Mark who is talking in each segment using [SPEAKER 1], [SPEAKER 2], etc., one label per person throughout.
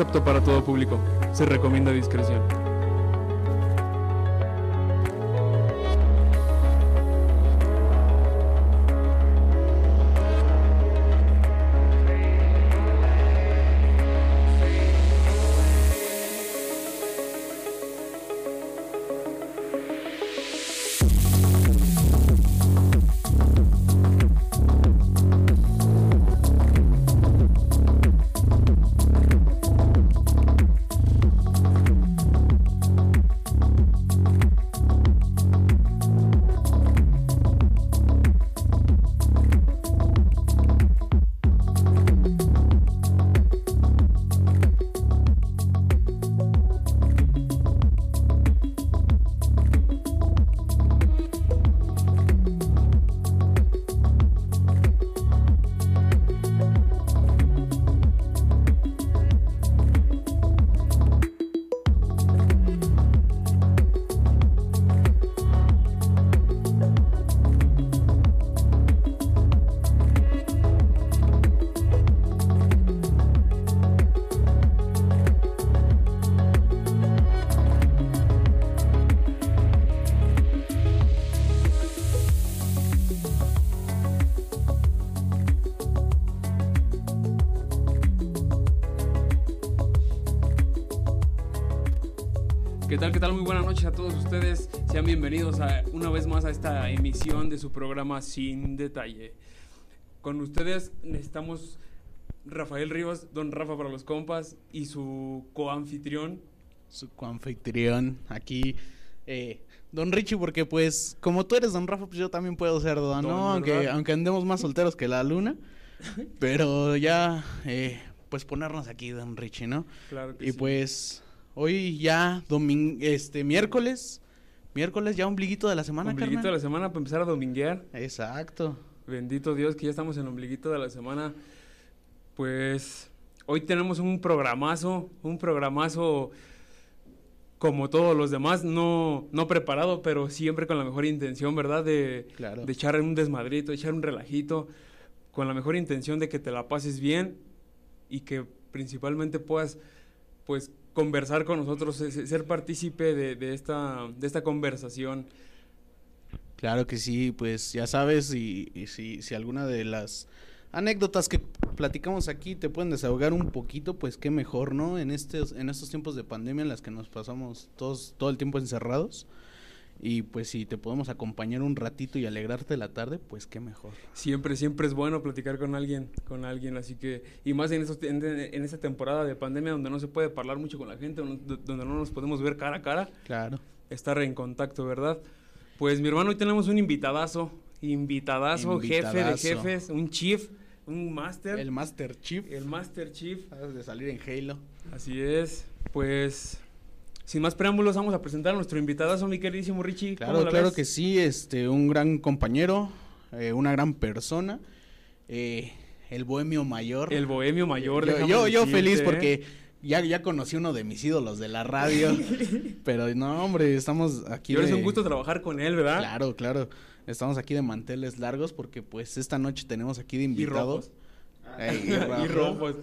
[SPEAKER 1] Apto para todo público. Se recomienda discreción. ¿Qué tal? ¿Qué tal? Muy buenas noches a todos ustedes. Sean bienvenidos a, una vez más a esta emisión de su programa Sin Detalle. Con ustedes necesitamos Rafael Rivas, don Rafa para los compas, y su coanfitrión.
[SPEAKER 2] su coanfitrión aquí, eh, Don Richie, porque pues como tú eres Don Rafa, pues yo también puedo ser Don,
[SPEAKER 1] Don,
[SPEAKER 2] ¿no? Aunque, aunque andemos más solteros que la luna, pero ya, eh, pues ponernos aquí, Don Richie, ¿no?
[SPEAKER 1] Claro que
[SPEAKER 2] Y
[SPEAKER 1] sí.
[SPEAKER 2] pues hoy ya, domin este, miércoles, miércoles ya ombliguito de la semana,
[SPEAKER 1] Ombliguito de
[SPEAKER 2] carnal.
[SPEAKER 1] la semana para empezar a dominguear.
[SPEAKER 2] Exacto.
[SPEAKER 1] Bendito Dios que ya estamos en ombliguito de la semana. Pues hoy tenemos un programazo, un programazo como todos los demás, no, no preparado, pero siempre con la mejor intención, ¿verdad? De,
[SPEAKER 2] Claro.
[SPEAKER 1] de echar un desmadrito, echar un relajito, con la mejor intención de que te la pases bien y que principalmente puedas, pues, conversar con nosotros, se- ser partícipe de, de esta, de esta conversación.
[SPEAKER 2] Claro que sí, pues ya sabes, y, y si, si alguna de las anécdotas que platicamos aquí te pueden desahogar un poquito, pues qué mejor, ¿no? En estos, en estos tiempos de pandemia en las que nos pasamos todos todo el tiempo encerrados. Y pues si te podemos acompañar un ratito y alegrarte la tarde, pues qué mejor.
[SPEAKER 1] Siempre, siempre es bueno platicar con alguien, con alguien, así que, y más en, estos, en, en esta temporada de pandemia donde no se puede hablar mucho con la gente, donde no nos podemos ver cara a cara,
[SPEAKER 2] Claro.
[SPEAKER 1] estar en contacto, ¿verdad? Pues mi hermano, hoy tenemos un invitadazo, invitadazo, jefe de jefes, un chief, un master,
[SPEAKER 2] El Master Chief.
[SPEAKER 1] el master chief,
[SPEAKER 2] de salir en Halo.
[SPEAKER 1] así es, pues... Sin más preámbulos, vamos a presentar a nuestro invitadazo, mi queridísimo Richie. ¿Cómo
[SPEAKER 2] Claro,
[SPEAKER 1] la
[SPEAKER 2] claro
[SPEAKER 1] ves?
[SPEAKER 2] que sí, este, un gran compañero, eh, una gran persona, eh, el bohemio mayor.
[SPEAKER 1] El bohemio mayor.
[SPEAKER 2] yo, yo, yo
[SPEAKER 1] decirte,
[SPEAKER 2] feliz
[SPEAKER 1] ¿eh?
[SPEAKER 2] porque ya, ya conocí uno de mis ídolos de la radio, pero no, hombre, estamos aquí
[SPEAKER 1] ahora es un gusto trabajar con él, ¿verdad?
[SPEAKER 2] Claro, claro, estamos aquí de manteles largos porque pues esta noche tenemos aquí de
[SPEAKER 1] Y
[SPEAKER 2] invitado.
[SPEAKER 1] rojos.
[SPEAKER 2] Ey,
[SPEAKER 1] y rojos.
[SPEAKER 2] y rojos.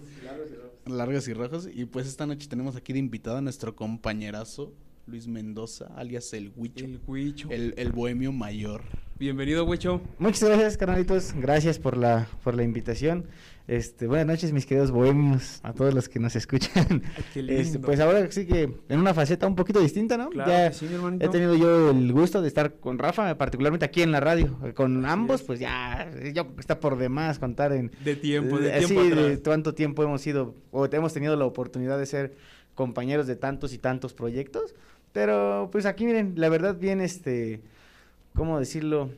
[SPEAKER 2] Y pues esta noche tenemos aquí de invitado a nuestro compañerazo Luis Mendoza, alias el Huicho,
[SPEAKER 1] El Huicho.
[SPEAKER 2] el, el bohemio mayor.
[SPEAKER 1] Bienvenido, Huicho.
[SPEAKER 3] Muchas gracias, carnalitos. Gracias por la, por la invitación. Este, buenas noches, mis queridos bohemios, a todos los que nos escuchan. Este, pues ahora sí que en una faceta un poquito distinta, ¿no?
[SPEAKER 1] Claro
[SPEAKER 3] ya
[SPEAKER 1] sí,
[SPEAKER 3] he tenido yo el gusto de estar con Rafa, particularmente aquí en la radio. Con
[SPEAKER 1] Así
[SPEAKER 3] ambos,
[SPEAKER 1] es.
[SPEAKER 3] pues ya, yo está por demás contar en,
[SPEAKER 1] De tiempo, de
[SPEAKER 3] eh,
[SPEAKER 1] tiempo
[SPEAKER 3] sí,
[SPEAKER 1] atrás.
[SPEAKER 3] de cuánto tiempo hemos sido o hemos tenido la oportunidad de ser compañeros de tantos y tantos proyectos. Pero pues aquí miren, la verdad bien este, ¿cómo decirlo?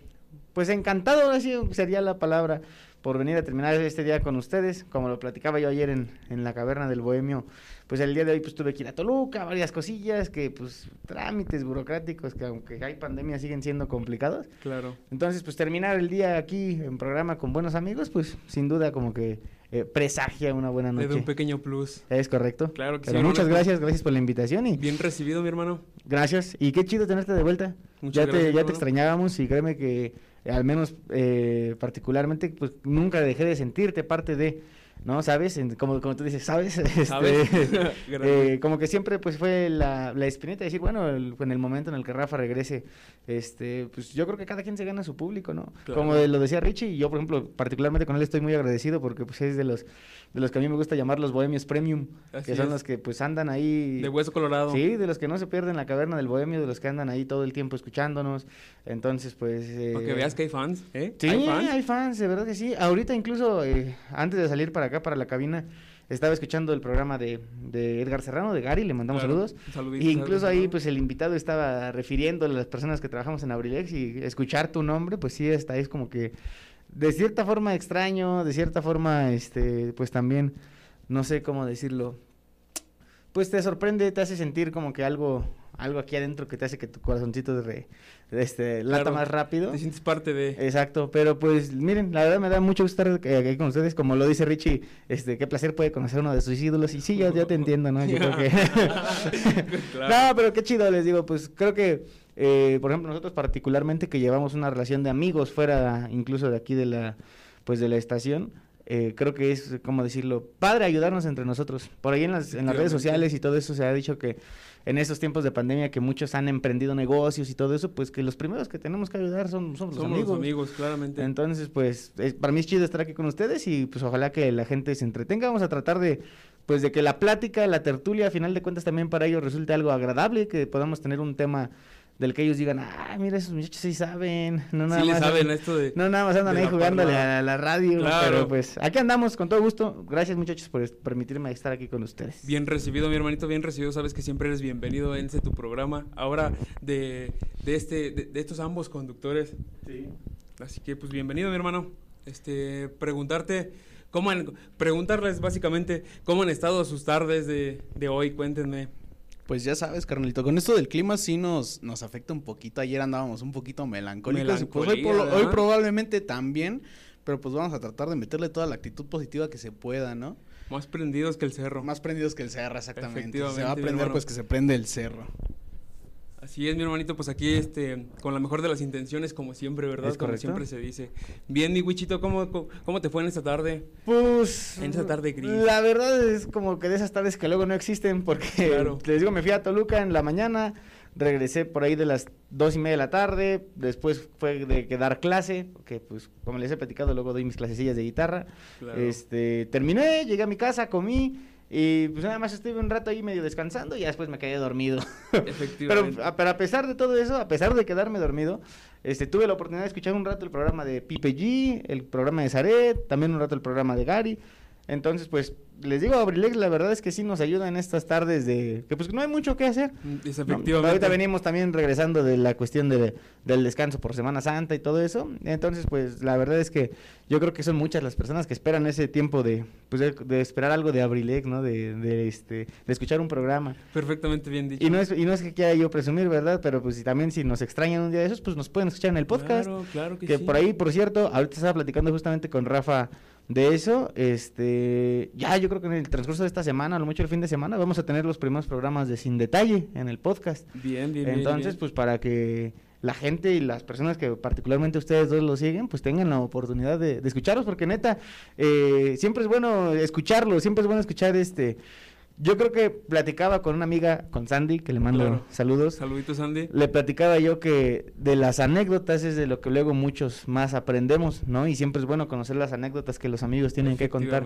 [SPEAKER 3] Pues encantado, así sería la palabra, por venir a terminar este día con ustedes. Como lo platicaba yo ayer en, en la caverna del Bohemio, pues el día de hoy pues tuve que ir a Toluca, varias cosillas que pues trámites burocráticos que aunque hay pandemia siguen siendo complicados.
[SPEAKER 1] Claro.
[SPEAKER 3] Entonces, pues terminar el día aquí en programa con buenos amigos, pues sin duda como que eh, presagia una buena
[SPEAKER 1] Le da un
[SPEAKER 3] noche.
[SPEAKER 1] pequeño plus.
[SPEAKER 3] Es correcto.
[SPEAKER 1] Claro que sí,
[SPEAKER 3] Pero
[SPEAKER 1] hermano.
[SPEAKER 3] muchas gracias, gracias por la invitación y
[SPEAKER 1] Bien recibido, mi hermano.
[SPEAKER 3] gracias. Y qué chido tenerte de vuelta.
[SPEAKER 1] Muchas
[SPEAKER 3] ya te,
[SPEAKER 1] gracias,
[SPEAKER 3] ya
[SPEAKER 1] hermano.
[SPEAKER 3] te extrañábamos y créeme que al menos eh, particularmente, pues nunca dejé de sentirte parte de, ¿no? ¿Sabes? En- como, como tú dices, ¿sabes? Este,
[SPEAKER 1] ¿Sabes?
[SPEAKER 3] Eh, como que siempre pues fue la, la espinita de decir, bueno, el- en el momento en el que Rafa regrese, este, pues yo creo que cada quien se gana su público, ¿no?
[SPEAKER 1] Claro.
[SPEAKER 3] Como lo decía Richie, y yo por ejemplo, particularmente con él estoy muy agradecido porque pues es de los, de los que a mí me gusta llamar los bohemios premium,
[SPEAKER 1] Así
[SPEAKER 3] que son
[SPEAKER 1] es.
[SPEAKER 3] los que pues andan ahí...
[SPEAKER 1] De hueso colorado.
[SPEAKER 3] Sí, de los que no se pierden la caverna del bohemio, de los que andan ahí todo el tiempo escuchándonos. Entonces, pues... eh,
[SPEAKER 1] Para que veas que hay fans, ¿eh?
[SPEAKER 3] Sí,
[SPEAKER 1] ¿Hay fans?
[SPEAKER 3] hay fans, de verdad que sí. Ahorita incluso, eh, antes de salir para acá, para la cabina, estaba escuchando el programa de, de Edgar Serrano, de Gary, le mandamos
[SPEAKER 1] Claro.
[SPEAKER 3] saludos.
[SPEAKER 1] Saludito,
[SPEAKER 3] Y incluso ahí, pues el invitado estaba refiriéndole a las personas que trabajamos en Abrilex y escuchar tu nombre, pues sí, hasta es como que de cierta forma extraño, de cierta forma, este, pues también, no sé cómo decirlo, pues te sorprende, te hace sentir como que algo, algo aquí adentro que te hace que tu corazoncito re- este, lata
[SPEAKER 1] Claro.
[SPEAKER 3] más rápido.
[SPEAKER 1] Te sientes parte de...
[SPEAKER 3] Exacto, pero pues miren, la verdad me da mucho gusto estar eh, aquí con ustedes, como lo dice Richie, este, qué placer puede conocer uno de sus ídolos, y sí, yo ya te entiendo, ¿no? Yo creo que...
[SPEAKER 1] Claro.
[SPEAKER 3] No, pero qué chido, les digo, pues creo que, eh, por ejemplo, nosotros particularmente que llevamos una relación de amigos fuera incluso de aquí de la, pues de la estación, eh, creo que es, como decirlo, padre ayudarnos entre nosotros. Por ahí en las, en las redes sociales y todo eso se ha dicho que en estos tiempos de pandemia que muchos han emprendido negocios y todo eso, pues que los primeros que tenemos que ayudar son, somos, los
[SPEAKER 1] Somos
[SPEAKER 3] amigos.
[SPEAKER 1] los amigos, claramente.
[SPEAKER 3] Entonces, pues, es- para mí es chido estar aquí con ustedes y pues ojalá que la gente se entretenga. Vamos a tratar de, pues, de que la plática, la tertulia, a final de cuentas también para ellos resulte algo agradable, que podamos tener un tema del que ellos digan, ah, mira, esos muchachos sí saben, no nada
[SPEAKER 1] sí le
[SPEAKER 3] más
[SPEAKER 1] saben
[SPEAKER 3] andan-
[SPEAKER 1] esto de...
[SPEAKER 3] no nada más andan ahí jugándole a la radio,
[SPEAKER 1] Claro.
[SPEAKER 3] pero pues aquí andamos con todo gusto. Gracias muchachos por permitirme estar aquí con ustedes.
[SPEAKER 1] Bien recibido, mi hermanito, bien recibido. Sabes que siempre eres bienvenido en este tu programa. Ahora, de, de este, de, de estos ambos conductores. Así que, pues, bienvenido, mi hermano. Este, preguntarte, ¿cómo han, preguntarles básicamente cómo han estado sus tardes de, de hoy, cuéntenme.
[SPEAKER 2] Pues ya sabes, carnalito, con esto del clima sí nos, nos afecta un poquito. Ayer andábamos un poquito melancólicos y pues hoy, por hoy probablemente también, pero pues vamos a tratar de meterle toda la actitud positiva que se pueda, ¿no?
[SPEAKER 1] Más prendidos que el cerro.
[SPEAKER 2] Más prendidos que el cerro, exactamente. Se va a prender
[SPEAKER 1] hermano.
[SPEAKER 2] pues que se prende el cerro.
[SPEAKER 1] Así es, mi hermanito, pues aquí este, con la mejor de las intenciones, como siempre, ¿verdad?
[SPEAKER 3] Es
[SPEAKER 1] como siempre se dice. Bien, mi Wichito, ¿cómo, cómo, te fue en esta tarde?
[SPEAKER 3] Pues.
[SPEAKER 1] En esa tarde gris.
[SPEAKER 3] La verdad es como que de esas tardes que luego no existen, porque
[SPEAKER 1] Claro.
[SPEAKER 3] les digo, me fui a Toluca en la mañana, regresé por ahí de las dos y media de la tarde, después fue de que dar clase, que pues como les he platicado, luego doy mis clasecillas de guitarra.
[SPEAKER 1] Claro.
[SPEAKER 3] Este, terminé, llegué a mi casa, comí. Y pues nada más estuve un rato ahí medio descansando y ya después me quedé dormido. Pero,
[SPEAKER 1] Efectivamente.
[SPEAKER 3] a, pero a pesar de todo eso, a pesar de quedarme dormido, este, tuve la oportunidad de escuchar un rato el programa de Pipe G, el programa de Zaret, también un rato el programa de Gary. Entonces, pues, les digo, Abrilex, la verdad es que sí nos ayuda en estas tardes de... que pues no hay mucho que hacer.
[SPEAKER 1] Es
[SPEAKER 3] ¿no?
[SPEAKER 1] efectivamente.
[SPEAKER 3] Ahorita venimos también regresando de la cuestión de- del descanso por Semana Santa y todo eso. Entonces, pues la verdad es que yo creo que son muchas las personas que esperan ese tiempo de, pues, de, de esperar algo de Abrilex, ¿no? De, de, este, de escuchar un programa.
[SPEAKER 1] Perfectamente bien dicho.
[SPEAKER 3] Y no, es, y no es que quiera yo presumir, ¿verdad? Pero pues si también si nos extrañan un día de esos, pues nos pueden escuchar en el podcast.
[SPEAKER 1] Claro, claro que,
[SPEAKER 3] que
[SPEAKER 1] sí.
[SPEAKER 3] por ahí, por cierto, ahorita estaba platicando justamente con Rafa de eso. Este, ya yo creo que en el transcurso de esta semana, a lo mucho el fin de semana, vamos a tener los primeros programas de Sin Detalle en el podcast.
[SPEAKER 1] Bien, bien,
[SPEAKER 3] Entonces,
[SPEAKER 1] bien.
[SPEAKER 3] pues para que la gente y las personas que particularmente ustedes dos lo siguen, pues tengan la oportunidad de, de escucharlos, porque neta, eh, siempre es bueno escucharlo, siempre es bueno escuchar este... Yo creo que platicaba con una amiga, con Sandy, que le mando
[SPEAKER 1] Claro.
[SPEAKER 3] saludos.
[SPEAKER 1] Saluditos, Andy.
[SPEAKER 3] Le platicaba yo que de las anécdotas es de lo que luego muchos más aprendemos, ¿no? Y siempre es bueno conocer las anécdotas que los amigos tienen que contar.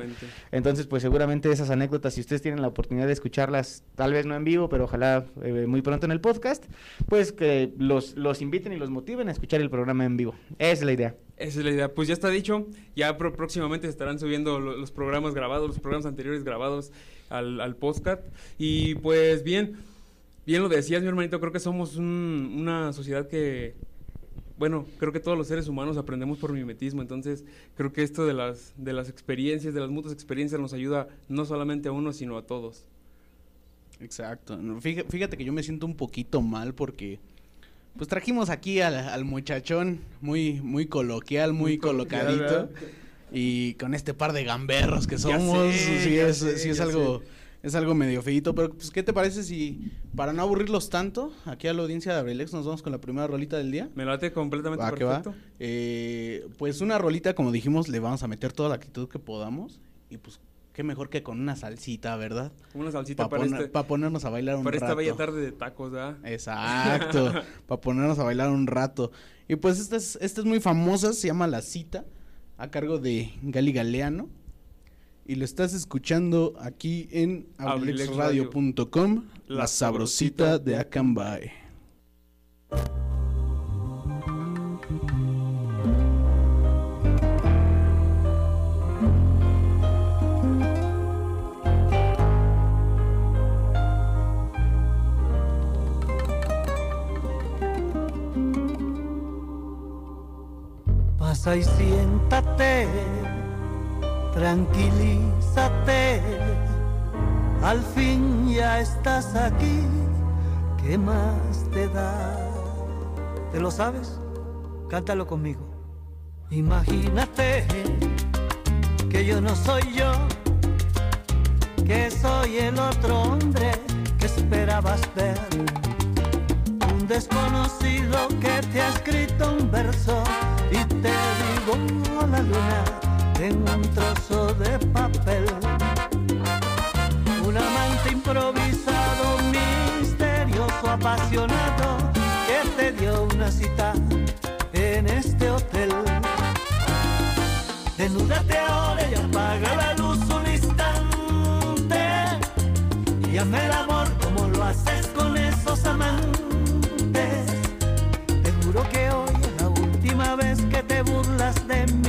[SPEAKER 3] Entonces, pues seguramente esas anécdotas, si ustedes tienen la oportunidad de escucharlas, tal vez no en vivo, pero ojalá eh, muy pronto en el podcast, pues que los, los inviten y los motiven a escuchar el programa en vivo. Esa es la idea.
[SPEAKER 1] Esa es la idea. Pues ya está dicho. Ya próximamente estarán subiendo lo- los programas grabados, los programas anteriores grabados al, al podcast. Y pues bien, bien lo decías, mi hermanito. Creo que somos un- una sociedad que, bueno, creo que todos los seres humanos aprendemos por mimetismo. Entonces, creo que esto de las, de las experiencias, de las mutuas experiencias, nos ayuda no solamente a uno, sino a todos.
[SPEAKER 2] Exacto. Fíjate que yo me siento un poquito mal porque pues trajimos aquí al, al muchachón muy muy coloquial, muy, colocadito y con este par de gamberros que somos,
[SPEAKER 1] sé,
[SPEAKER 2] sí es,
[SPEAKER 1] sé,
[SPEAKER 2] sí es algo es algo medio feito, pero pues ¿qué te parece si para no aburrirlos tanto, aquí a la audiencia de Abrilex nos vamos con la primera rolita del día?
[SPEAKER 1] Me late completamente
[SPEAKER 2] Va, que va.
[SPEAKER 1] perfecto.
[SPEAKER 2] Eh, pues una rolita, como dijimos, le vamos a meter toda la actitud que podamos y pues qué mejor que con una salsita, ¿verdad?
[SPEAKER 1] Una salsita
[SPEAKER 2] Para
[SPEAKER 1] para, este,
[SPEAKER 2] ponernos a bailar un
[SPEAKER 1] para esta
[SPEAKER 2] rato.
[SPEAKER 1] bella tarde de tacos, ¿verdad?
[SPEAKER 2] Exacto, para ponernos a bailar un rato. Y pues esta es, esta es muy famosa, se llama La Cita, a cargo de Gali Galeano. Y lo estás escuchando aquí en abrilexradio.com,
[SPEAKER 1] La
[SPEAKER 2] La Sabrosita de Acambay.
[SPEAKER 4] Pasa y siéntate, tranquilízate. Al fin ya estás aquí, ¿qué más te da? ¿Te lo sabes? Cántalo conmigo. Imagínate que yo no soy yo, que soy el otro hombre que esperabas ver. Un desconocido que te ha escrito un verso y te digo la luna en un trozo de papel. Un amante improvisado, misterioso, apasionado, que te dio una cita en este hotel. Desnúdate ahora y apaga la luz un instante y hazme el amor como lo haces con esos amantes. Te burlas de mí,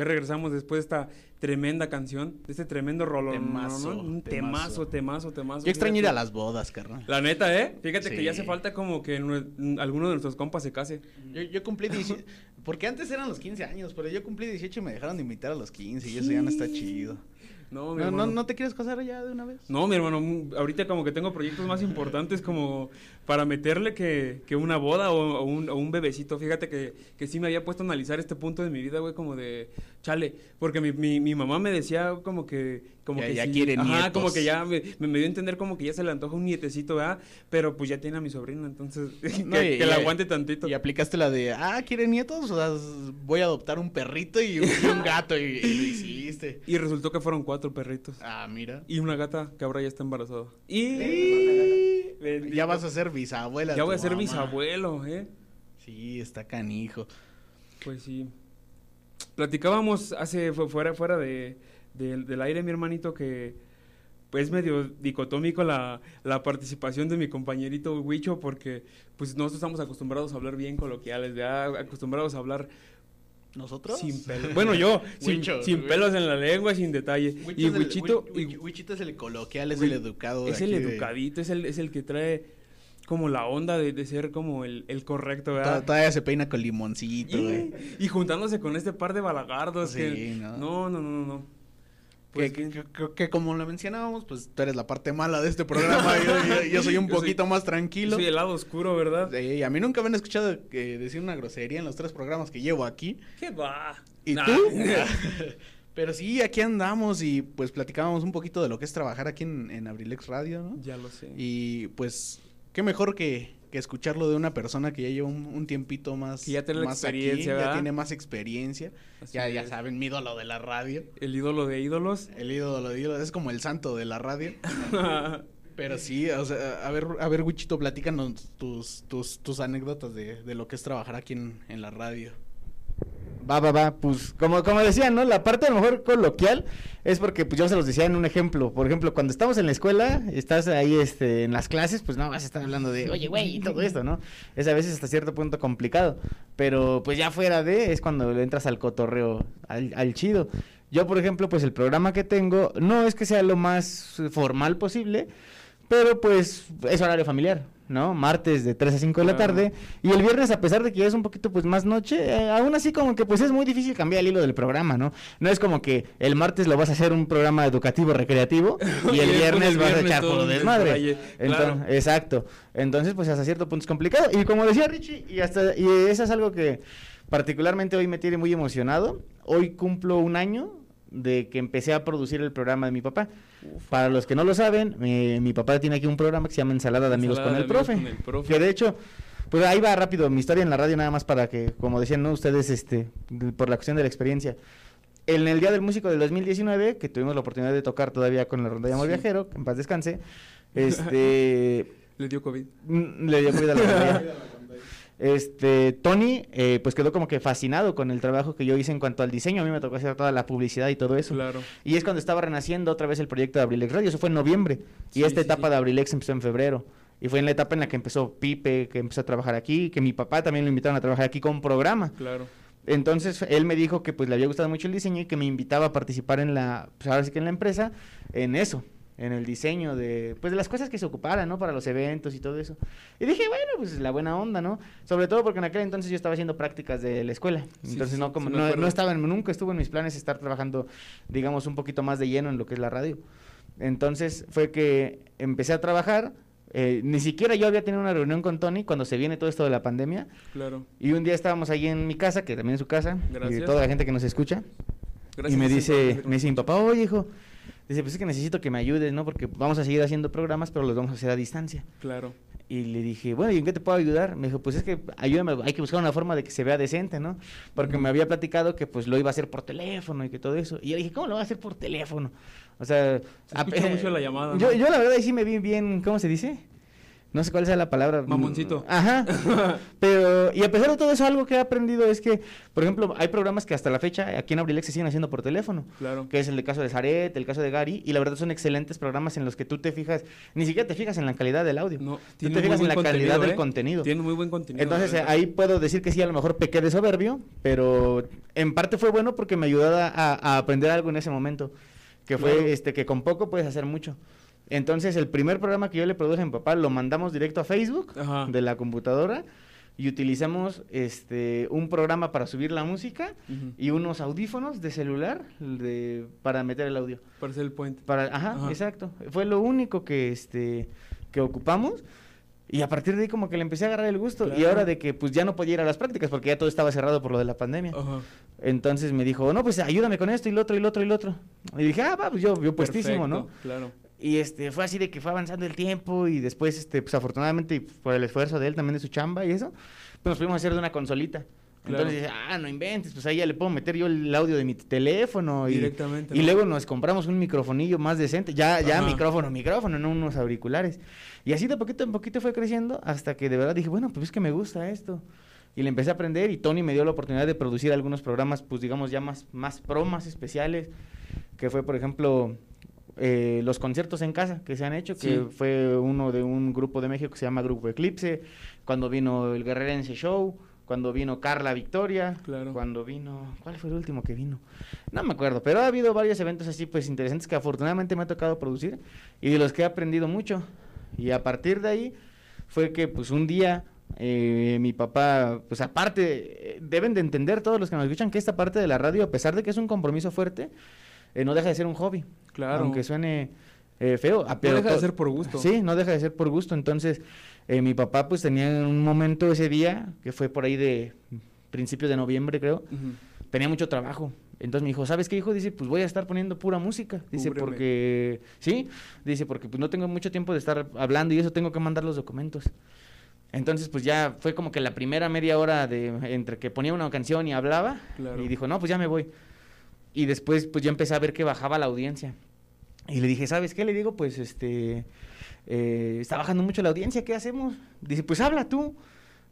[SPEAKER 1] ya regresamos después de esta tremenda canción, de este tremendo rolón.
[SPEAKER 2] Temazo,
[SPEAKER 1] ¿no? Un
[SPEAKER 2] temazo.
[SPEAKER 1] temazo, temazo.
[SPEAKER 2] Yo extraño ir a las bodas, carnal.
[SPEAKER 1] La neta, ¿eh? Fíjate que ya hace falta como que alguno de nuestros compas se case.
[SPEAKER 2] Yo, yo cumplí 18. Porque antes eran los 15 años, pero yo cumplí 18 y me dejaron de invitar a los 15 y eso ya no está chido.
[SPEAKER 1] No, mi
[SPEAKER 2] ¿No, no,
[SPEAKER 1] hermano.
[SPEAKER 2] ¿No te quieres casar ya de una vez?
[SPEAKER 1] No, mi hermano, mm, ahorita como que tengo proyectos más importantes como para meterle que, que una boda o, o un, o un bebecito. Fíjate que, que sí me había puesto a analizar este punto de mi vida, güey, como de, chale, porque mi, mi, mi mamá me decía como que... Como
[SPEAKER 2] Ya-
[SPEAKER 1] que
[SPEAKER 2] ya
[SPEAKER 1] sí,
[SPEAKER 2] quiere
[SPEAKER 1] Ajá,
[SPEAKER 2] nietos.
[SPEAKER 1] como que ya me, me, dio a entender como que ya se le antoja un nietecito, ¿verdad? Pero pues ya tiene a mi sobrino, entonces que,
[SPEAKER 2] No, y-
[SPEAKER 1] que la aguante tantito.
[SPEAKER 2] Y aplicaste la de, ah, ¿quieren nietos? O sea, voy a adoptar un perrito y un, y un gato y, y lo hiciste.
[SPEAKER 1] Y resultó que fueron cuatro perritos.
[SPEAKER 2] Ah, mira.
[SPEAKER 1] Y una gata que ahora ya está embarazada. Y...
[SPEAKER 2] Ya vas a ser bisabuela.
[SPEAKER 1] Ya voy a ser
[SPEAKER 2] mamá.
[SPEAKER 1] bisabuelo, ¿eh?
[SPEAKER 2] Sí, está canijo.
[SPEAKER 1] Pues sí. Platicábamos hace fu- fuera fuera de, de- del aire, mi hermanito, que pues medio dicotómico la, la participación de mi compañerito Huicho, porque pues nosotros estamos acostumbrados a hablar bien coloquiales, ¿verdad? acostumbrados a hablar
[SPEAKER 2] ¿Nosotros?
[SPEAKER 1] sin pelos. Bueno, yo, sin, pelos en la lengua, sin detalle. Y
[SPEAKER 2] es el-
[SPEAKER 1] Huichito
[SPEAKER 2] es el coloquial, es el educado.
[SPEAKER 1] es el
[SPEAKER 2] de-
[SPEAKER 1] educadito, es el, es el que trae como la onda de, de ser como el, el correcto,
[SPEAKER 2] Todavía se peina con limoncito, güey.
[SPEAKER 1] Y, y juntándose con este par de balagardos
[SPEAKER 2] Sí,
[SPEAKER 1] que...
[SPEAKER 2] ¿no?
[SPEAKER 1] No, no, no, no,
[SPEAKER 2] Que,
[SPEAKER 1] Pues
[SPEAKER 2] que- que- que como lo mencionábamos, pues tú eres la parte mala de este programa. yo, yo- yo soy un
[SPEAKER 1] soy-
[SPEAKER 2] poquito más tranquilo.
[SPEAKER 1] soy el lado oscuro, ¿verdad?
[SPEAKER 2] Sí, a mí nunca me han escuchado eh, decir una grosería en los tres programas que llevo aquí.
[SPEAKER 1] ¿Qué va?
[SPEAKER 2] ¿Y
[SPEAKER 1] Nah.
[SPEAKER 2] tú? Pero sí, aquí andamos y pues platicábamos un poquito de lo que es trabajar aquí en, en Abrilex Radio, ¿no?
[SPEAKER 1] ya lo sé.
[SPEAKER 2] Y pues, qué mejor que, que escucharlo de una persona que ya lleva un, un tiempito más.
[SPEAKER 1] Que ya tiene la
[SPEAKER 2] más aquí,
[SPEAKER 1] experiencia,
[SPEAKER 2] ya
[SPEAKER 1] ¿verdad?
[SPEAKER 2] tiene más experiencia.
[SPEAKER 1] Así
[SPEAKER 2] Ya, ya saben, mi ídolo de la radio.
[SPEAKER 1] El ídolo de ídolos.
[SPEAKER 2] El ídolo de ídolos, es como el santo de la radio. Pero sí, o sea, a ver, a ver, Wichito, platícanos tus, tus, tus anécdotas de, de lo que es trabajar aquí en, en la radio.
[SPEAKER 3] Va, va, va, pues como, como decía, ¿no? La parte a lo mejor coloquial es porque pues yo se los decía en un ejemplo. Por ejemplo, cuando estamos en la escuela, estás ahí este, en las clases, pues no vas a estar hablando de, oye, güey, y todo esto, ¿no? Es a veces hasta cierto punto complicado. Pero pues ya fuera de, es cuando entras al cotorreo, al, al chido. Yo, por ejemplo, pues el programa que tengo no es que sea lo más eh, formal posible, pero pues es horario familiar. ¿No? Martes de 3 a 5 de la tarde. Y el viernes, a pesar de que ya es un poquito pues más noche, eh, aún así como que pues es muy difícil cambiar el hilo del programa, ¿no? No es como que el martes lo vas a hacer un programa educativo recreativo y el viernes vas a echar por
[SPEAKER 1] un
[SPEAKER 3] desmadre. Entonces. Exacto. Entonces, pues hasta cierto punto es complicado. Y como decía Richie, y hasta y eso es algo que particularmente hoy me tiene muy emocionado. Hoy cumplo un año de que empecé a producir el programa de mi papá. Para los que no lo saben, eh, mi papá tiene aquí un programa que se llama Ensalada de Amigos,
[SPEAKER 1] Ensalada
[SPEAKER 3] con, el
[SPEAKER 1] Amigos
[SPEAKER 3] profe,
[SPEAKER 1] con el Profe.
[SPEAKER 3] Que de hecho, pues ahí va rápido mi historia en la radio, nada más para que, como decían ¿no? ustedes, este, por la cuestión de la experiencia. En el Día del Músico del 2019, que tuvimos la oportunidad de tocar todavía con la Ronda de Amor
[SPEAKER 1] Sí.
[SPEAKER 3] Viajero, que en paz descanse, este,
[SPEAKER 1] Le dio COVID.
[SPEAKER 3] Le dio cuidado a la. Este, Tony, eh, pues quedó como que fascinado con el trabajo que yo hice en cuanto al diseño. A mí me tocó hacer toda la publicidad y todo eso.
[SPEAKER 1] Claro.
[SPEAKER 3] Y es cuando estaba renaciendo otra vez el proyecto de Abrilex Radio. Eso fue en noviembre.
[SPEAKER 1] Sí,
[SPEAKER 3] y esta
[SPEAKER 1] sí,
[SPEAKER 3] etapa
[SPEAKER 1] sí.
[SPEAKER 3] de Abrilex empezó en febrero. Y fue en la etapa en la que empezó Pipe, que empezó a trabajar aquí, que mi papá también lo invitaron a trabajar aquí con programa.
[SPEAKER 1] Claro.
[SPEAKER 3] Entonces él me dijo que pues le había gustado mucho el diseño y que me invitaba a participar en la, pues ahora sí que en la empresa, en eso, en el diseño de, pues de las cosas que se ocuparan, ¿no? Para los eventos y todo eso. Y dije, bueno, pues la buena onda, ¿no? Sobre todo porque en aquel entonces yo estaba haciendo prácticas de la escuela.
[SPEAKER 1] Sí,
[SPEAKER 3] Entonces no, como,
[SPEAKER 1] sí
[SPEAKER 3] no, no estaba, en- nunca estuvo en mis planes estar trabajando, digamos, un poquito más de lleno en lo que es la radio. Entonces fue que empecé a trabajar. eh, ni siquiera yo había tenido una reunión con Tony cuando se viene todo esto de la pandemia.
[SPEAKER 1] Claro.
[SPEAKER 3] Y un día estábamos ahí en mi casa, que también es su casa, y de
[SPEAKER 1] Gracias.
[SPEAKER 3] toda la gente que nos escucha.
[SPEAKER 1] Gracias
[SPEAKER 3] y me dice, me dice mi papá, oye hijo, dice, pues es que necesito que me ayudes, ¿no? Porque vamos a seguir haciendo programas, pero los vamos a hacer a distancia.
[SPEAKER 1] Claro.
[SPEAKER 3] Y le dije, bueno, ¿y en qué te puedo ayudar? Me dijo, pues es que ayúdame, hay que buscar una forma de que se vea decente, ¿no? Porque me había platicado que pues lo iba a hacer por teléfono y que todo eso. Y yo dije, ¿cómo lo va a hacer por teléfono? O sea...
[SPEAKER 1] escucha mucho la llamada,
[SPEAKER 3] Yo,
[SPEAKER 1] ¿no?
[SPEAKER 3] yo la verdad sí me vi bien, ¿cómo se dice? No sé cuál sea la palabra.
[SPEAKER 1] Mamoncito.
[SPEAKER 3] Ajá. Pero, y a pesar de todo eso, algo que he aprendido es que, por ejemplo, hay programas que hasta la fecha aquí en Abrilex se siguen haciendo por teléfono.
[SPEAKER 1] Claro.
[SPEAKER 3] Que es el de caso de Zaret, el caso de Gary, y la verdad son excelentes programas en los que tú te fijas, ni siquiera te fijas en la calidad del audio.
[SPEAKER 1] No,
[SPEAKER 3] tú te fijas en la calidad del
[SPEAKER 1] ¿eh?
[SPEAKER 3] contenido.
[SPEAKER 1] Tiene muy buen contenido.
[SPEAKER 3] Entonces eh, ahí puedo decir que sí, a lo mejor pequé de soberbio, pero en parte fue bueno porque me ayudaba a, a aprender algo en ese momento, que fue
[SPEAKER 1] Claro.
[SPEAKER 3] este que con poco puedes hacer mucho. Entonces el primer programa que yo le produje a mi papá lo mandamos directo a Facebook
[SPEAKER 1] Ajá.
[SPEAKER 3] de la computadora y utilizamos este un programa para subir la música y unos audífonos de celular de, para meter el audio.
[SPEAKER 1] Para hacer el puente.
[SPEAKER 3] Para, ajá,
[SPEAKER 1] Ajá.
[SPEAKER 3] exacto. Fue lo único que este que ocupamos. Y a partir de ahí como que le empecé a agarrar el gusto. Y ahora de que pues ya no podía ir a las prácticas porque ya todo estaba cerrado por lo de la pandemia.
[SPEAKER 1] Ajá.
[SPEAKER 3] Entonces me dijo, no, pues ayúdame con esto y lo otro y lo otro y lo otro. Y dije, ah, va, pues yo, yo puestísimo, ¿no?
[SPEAKER 1] Claro.
[SPEAKER 3] Y este, fue así de que fue avanzando el tiempo y después, este, pues afortunadamente, por el esfuerzo de él también de su chamba y eso, pues nos pudimos hacer de una consolita.
[SPEAKER 1] Claro.
[SPEAKER 3] Entonces ah, no inventes, pues ahí ya le puedo meter yo el audio de mi teléfono y,
[SPEAKER 1] Directamente,
[SPEAKER 3] y
[SPEAKER 1] ¿no?
[SPEAKER 3] luego nos compramos un microfonillo más decente, ya, ya
[SPEAKER 1] Ajá.
[SPEAKER 3] micrófono, micrófono, no unos auriculares. Y así de poquito en poquito fue creciendo hasta que de verdad dije, bueno, pues es que me gusta esto. Y le empecé a aprender y Tony me dio la oportunidad de producir algunos programas, pues digamos ya más, más pro, más especiales, que fue por ejemplo eh, los conciertos en casa que se han hecho, que
[SPEAKER 1] Sí.
[SPEAKER 3] fue uno de un grupo de México que se llama Grupo Eclipse, cuando vino el Guerrerense Show, cuando vino Carla Victoria,
[SPEAKER 1] Claro.
[SPEAKER 3] cuando vino, ¿cuál fue el último que vino? No me acuerdo, pero ha habido varios eventos así pues interesantes que afortunadamente me ha tocado producir y de los que he aprendido mucho. Y a partir de ahí fue que pues un día eh, mi papá, pues aparte, eh, deben de entender todos los que nos escuchan que esta parte de la radio, a pesar de que es un compromiso fuerte, eh, no deja de ser un hobby.
[SPEAKER 1] Claro.
[SPEAKER 3] Aunque suene eh, feo. ah,
[SPEAKER 1] No
[SPEAKER 3] pero
[SPEAKER 1] deja de ser por gusto.
[SPEAKER 3] Sí, no deja de ser por gusto. Entonces, eh, mi papá pues tenía un momento ese día, que fue por ahí de principios de noviembre creo, tenía mucho trabajo. Entonces me dijo, ¿sabes qué, hijo? Dice, pues voy a estar poniendo pura música. Dice,
[SPEAKER 1] Cúbreme.
[SPEAKER 3] porque, ¿sí? Dice, porque pues no tengo mucho tiempo de estar hablando y eso tengo que mandar los documentos. Entonces, pues ya fue como que la primera media hora de entre que ponía una canción y hablaba.
[SPEAKER 1] Claro.
[SPEAKER 3] Y dijo, no, pues ya me voy. Y después, pues yo empecé a ver que bajaba la audiencia. Y le dije, ¿sabes qué? Le digo, pues, este, eh, está bajando mucho la audiencia, ¿qué hacemos? Dice, pues habla tú.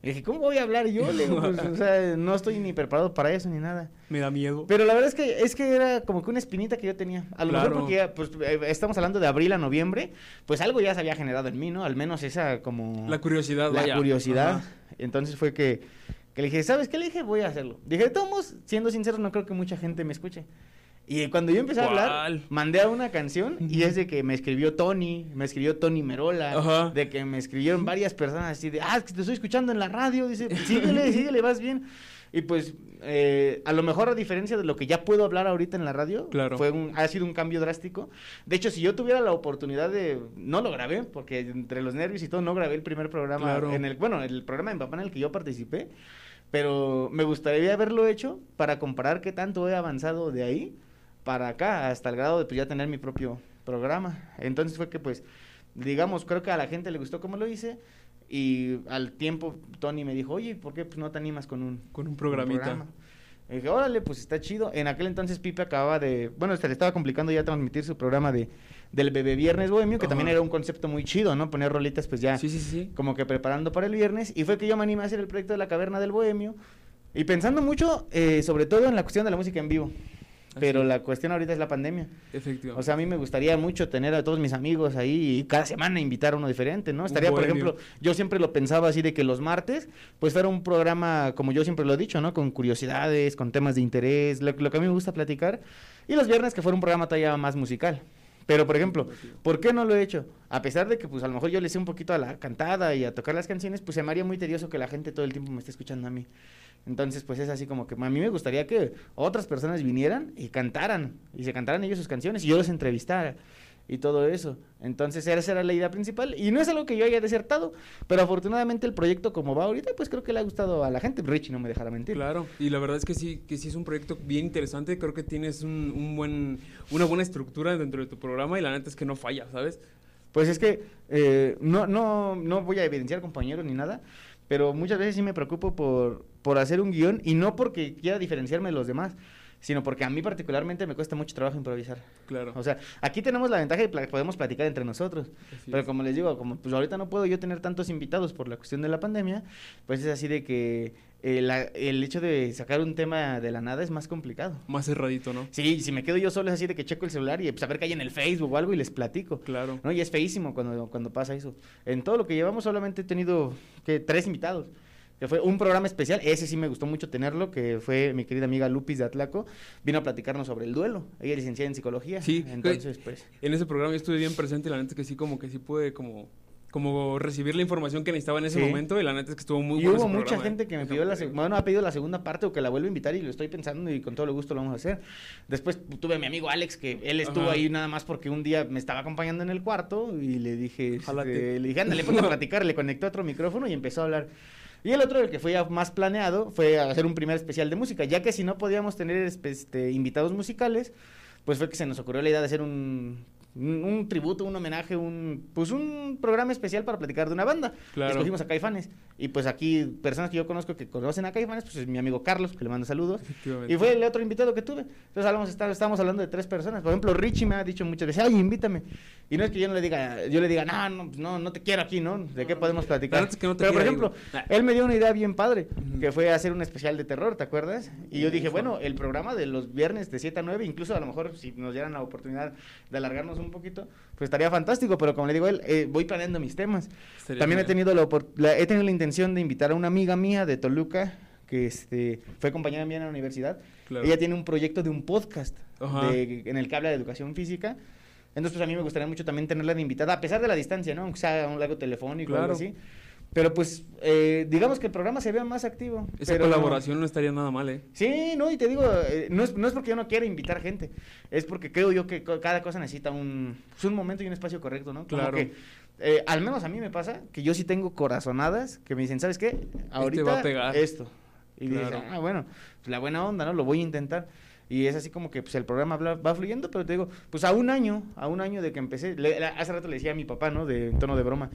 [SPEAKER 3] Le dije, ¿cómo voy a hablar yo? Le digo, pues, o sea, no estoy ni preparado para eso ni nada.
[SPEAKER 1] Me da miedo.
[SPEAKER 3] Pero la verdad es que es que era como que una espinita que yo tenía. A lo
[SPEAKER 1] Claro.
[SPEAKER 3] mejor porque ya, pues, eh, estamos hablando de abril a noviembre, pues algo ya se había generado en mí, ¿no? Al menos esa como...
[SPEAKER 1] La curiosidad,
[SPEAKER 3] La
[SPEAKER 1] vaya.
[SPEAKER 3] curiosidad.
[SPEAKER 1] Ajá.
[SPEAKER 3] Entonces fue que, que le dije, ¿sabes qué? Le dije, voy a hacerlo. Dije, de todos modos, siendo sincero, no creo que mucha gente me escuche. Y cuando yo empecé a hablar,
[SPEAKER 1] ¿Cuál?
[SPEAKER 3] mandé a una canción y es de que me escribió Tony, me escribió Tony Merola,
[SPEAKER 1] Ajá.
[SPEAKER 3] de que me escribieron varias personas así de, ah, es que te estoy escuchando en la radio, dice, síguele, síguele, vas bien. Y pues, eh, a lo mejor a diferencia de lo que ya puedo hablar ahorita en la radio,
[SPEAKER 1] Claro.
[SPEAKER 3] fue un, ha sido un cambio drástico. De hecho, si yo tuviera la oportunidad de, no lo grabé, porque entre los nervios y todo, no grabé el primer programa,
[SPEAKER 1] Claro.
[SPEAKER 3] en el, bueno, el programa de mi papá en el que yo participé, pero me gustaría haberlo hecho para comparar qué tanto he avanzado de ahí para acá, hasta el grado de pues, ya tener mi propio programa. Entonces fue que pues, digamos, creo que a la gente le gustó cómo lo hice y al tiempo Tony me dijo, oye, ¿por qué pues, no te animas con un,
[SPEAKER 1] Con un programita.
[SPEAKER 3] programa?" Y dije, órale, pues está chido. En aquel entonces Pipe acababa de, bueno, se le estaba complicando ya transmitir su programa de del Bebé Viernes Bohemio, que
[SPEAKER 1] Ajá.
[SPEAKER 3] también era un concepto muy chido, ¿no? Poner rolitas pues ya
[SPEAKER 1] Sí, sí, sí.
[SPEAKER 3] como que preparando para el viernes y fue que yo me animé a hacer el proyecto de la caverna del bohemio y pensando mucho eh, sobre todo en la cuestión de la música en vivo pero la cuestión ahorita es la pandemia
[SPEAKER 1] Efectivamente.
[SPEAKER 3] o sea a mí me gustaría mucho tener a todos mis amigos ahí y cada semana invitar a uno diferente no estaría por ejemplo yo siempre lo pensaba así de que los martes pues fuera un programa como yo siempre lo he dicho no con curiosidades con temas de interés lo, lo que a mí me gusta platicar y los viernes que fuera un programa todavía más musical pero, por ejemplo, ¿por qué no lo he hecho? A pesar de que, pues, a lo mejor yo le sé un poquito a la cantada y a tocar las canciones, pues se me haría muy tedioso que la gente todo el tiempo me esté escuchando a mí. Entonces, pues es así como que a mí me gustaría que otras personas vinieran y cantaran, y se cantaran ellos sus canciones y yo los entrevistara y todo eso. Entonces, esa era la idea principal. Y no es algo que yo haya desertado, pero afortunadamente el proyecto como va ahorita, pues creo que le ha gustado a la gente. Richie no me dejará mentir.
[SPEAKER 1] Claro, y la verdad es que sí, que sí es un proyecto bien interesante. Creo que tienes un, un buen, una buena estructura dentro de tu programa y la neta es que no falla, ¿sabes?
[SPEAKER 3] Pues es que eh, no, no, no voy a evidenciar compañeros ni nada, pero muchas veces sí me preocupo por, por hacer un guion y no porque quiera diferenciarme de los demás, sino porque a mí particularmente me cuesta mucho trabajo improvisar.
[SPEAKER 1] Claro.
[SPEAKER 3] O sea, aquí tenemos la ventaja de que podemos platicar entre nosotros.
[SPEAKER 1] Así
[SPEAKER 3] Pero
[SPEAKER 1] es.
[SPEAKER 3] como les digo, como pues ahorita no puedo yo tener tantos invitados por la cuestión de la pandemia, pues es así de que eh, la- el hecho de sacar un tema de la nada es más complicado.
[SPEAKER 1] Más cerradito, ¿no?
[SPEAKER 3] Sí, si me quedo yo solo es así de que checo el celular y pues a ver qué hay en el Facebook o algo y les platico.
[SPEAKER 1] Claro.
[SPEAKER 3] ¿no? Y es feísimo cuando, cuando pasa eso. En todo lo que llevamos solamente he tenido que tres invitados. Que fue un programa especial, ese sí me gustó mucho tenerlo, que fue mi querida amiga Lupis de Atlaco, vino a platicarnos sobre el duelo. Ella es licenciada en psicología.
[SPEAKER 1] Sí,
[SPEAKER 3] entonces pues...
[SPEAKER 1] En ese programa yo estuve bien presente y la neta es que sí, como que sí pude como, como recibir la información que necesitaba en ese
[SPEAKER 3] Sí.
[SPEAKER 1] momento y la neta es que estuvo muy
[SPEAKER 3] y
[SPEAKER 1] bueno
[SPEAKER 3] hubo
[SPEAKER 1] ese
[SPEAKER 3] mucha
[SPEAKER 1] programa, ¿eh?
[SPEAKER 3] gente que me pidió la bueno, ha pedido la segunda parte o que la vuelva a invitar y lo estoy pensando y con todo el gusto lo vamos a hacer. Después tuve a mi amigo Alex que él estuvo
[SPEAKER 1] Ajá.
[SPEAKER 3] ahí nada más porque un día me estaba acompañando en el cuarto y le dije, este, le dije, ándale, ponte a platicar, le conectó otro micrófono y empezó a hablar. Y el otro, el que fue ya más planeado, fue hacer un primer especial de música, ya que si no podíamos tener este, invitados musicales, pues fue que se nos ocurrió la idea de hacer un, un, un tributo, un homenaje, un pues un programa especial para platicar de una banda.
[SPEAKER 1] Claro.
[SPEAKER 3] Escogimos a Caifanes. Y pues aquí, personas que yo conozco que conocen a Caifanes, pues es mi amigo Carlos, que le mando saludos. Y fue el otro invitado que tuve. Entonces hablamos, está- estábamos hablando de tres personas. Por ejemplo, Richie me ha dicho muchas veces, ay, invítame. Y no es que yo no le diga, yo le diga, no, no, pues, no, no te quiero aquí, ¿no? ¿De qué podemos
[SPEAKER 1] La
[SPEAKER 3] platicar?
[SPEAKER 1] es que no te
[SPEAKER 3] Pero por ejemplo,
[SPEAKER 1] digo. Ah.
[SPEAKER 3] él me dio una idea bien padre,
[SPEAKER 1] Ujú.
[SPEAKER 3] que fue hacer un especial de terror, ¿te acuerdas? Y yo dije, bueno, el programa de los viernes de 7 a 9, incluso a lo mejor si nos dieran la oportunidad de alargarnos un poquito, pues estaría fantástico, pero como le digo a él, eh, voy planeando mis temas. También he tenido la, la- he tenido la intención de invitar a una amiga mía de Toluca que este fue compañera mía en la universidad.
[SPEAKER 1] Claro.
[SPEAKER 3] Ella tiene un proyecto de un podcast de- en el que habla de educación física. Entonces, pues a mí me gustaría mucho también tenerla de invitada, a pesar de la distancia, ¿no? Aunque sea un lago telefónico o
[SPEAKER 1] Claro.
[SPEAKER 3] algo así. Pero pues, eh, digamos que el programa se vea más activo.
[SPEAKER 1] Esa
[SPEAKER 3] pero-
[SPEAKER 1] colaboración no estaría nada mal, ¿eh?
[SPEAKER 3] Sí, no, y te digo, eh, no, es, no es porque yo no quiera invitar gente, es porque creo yo que cada cosa necesita un, pues, un momento y un espacio correcto, ¿no? Como
[SPEAKER 1] Claro.
[SPEAKER 3] que, eh, al menos a mí me pasa que yo sí tengo corazonadas que me dicen, ¿sabes qué? Ahorita
[SPEAKER 1] va a pegar".
[SPEAKER 3] esto. Y
[SPEAKER 1] Claro.
[SPEAKER 3] dices, ah, bueno, pues la buena onda, ¿no? Lo voy a intentar. Y es así como que pues el programa va, fluyendo, pero te digo, pues a un año, a un año de que empecé, le- hace rato le decía a mi papá, ¿no? De en tono de broma.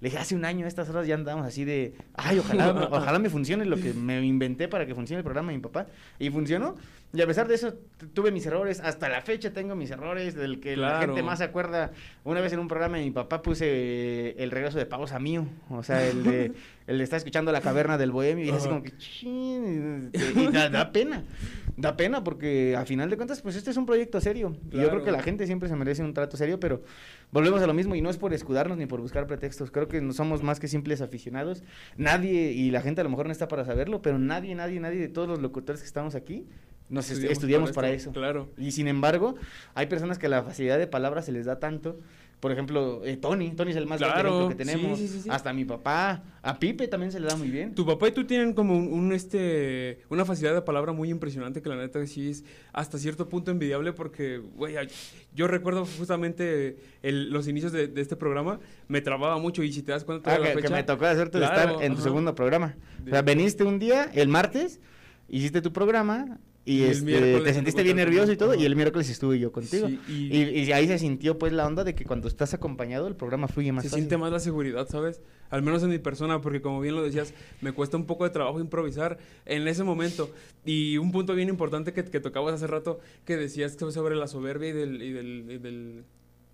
[SPEAKER 3] Le dije, hace un año a estas horas ya andamos así de, ay, ojalá, ojalá me funcione lo que me inventé para que funcione el programa de mi papá. Y funcionó. Y a pesar de eso, tuve mis errores. Hasta la fecha tengo mis errores, del que la gente más se acuerda. Una vez en un programa de mi papá puse eh, el regreso de pavos a mío. O sea, el de, el de estar escuchando la caverna del bohemio. Y así como que, chin, y da, da pena. Da pena porque a final de cuentas, pues este es un proyecto serio. Y yo creo que la gente siempre se merece un trato serio, pero volvemos a lo mismo y no es por escudarnos ni por buscar pretextos. Creo que no somos más que simples aficionados. Nadie, y la gente a lo mejor no está para saberlo, pero nadie, nadie, nadie de todos los locutores que estamos aquí nos est-
[SPEAKER 1] Estudiamos
[SPEAKER 3] estudiamos
[SPEAKER 1] para
[SPEAKER 3] para eso.
[SPEAKER 1] claro.
[SPEAKER 3] Y sin embargo, hay personas que la facilidad de palabra se les da tanto. Por ejemplo, eh, Tony, Tony es el más
[SPEAKER 1] Claro,
[SPEAKER 3] que tenemos.
[SPEAKER 1] sí, sí, sí.
[SPEAKER 3] Hasta mi papá, a Pipe también se le da muy bien.
[SPEAKER 1] Tu papá y tú tienen como un, un, este una facilidad de palabra muy impresionante que la neta sí es hasta cierto punto envidiable porque, güey, yo recuerdo justamente el- los inicios de, de este programa, me trababa mucho y si te das cuenta
[SPEAKER 3] Ah,
[SPEAKER 1] la
[SPEAKER 3] que, que
[SPEAKER 1] fecha,
[SPEAKER 3] me tocó hacerte de
[SPEAKER 1] Claro,
[SPEAKER 3] estar en tu segundo programa. O sea, veniste un día, el martes, hiciste tu programa y,
[SPEAKER 1] Y
[SPEAKER 3] este, te sentiste bien nervioso y todo, y el miércoles estuve yo contigo.
[SPEAKER 1] Sí, y-
[SPEAKER 3] y... y ahí se sintió pues la onda de que cuando estás acompañado el programa fluye más
[SPEAKER 1] se
[SPEAKER 3] fácil.
[SPEAKER 1] siente más la seguridad, ¿sabes? Al menos en mi persona, porque como bien lo decías, me cuesta un poco de trabajo improvisar en ese momento. Y un punto bien importante que, que tocabas hace rato, que decías que sobre la soberbia y del... del, y del-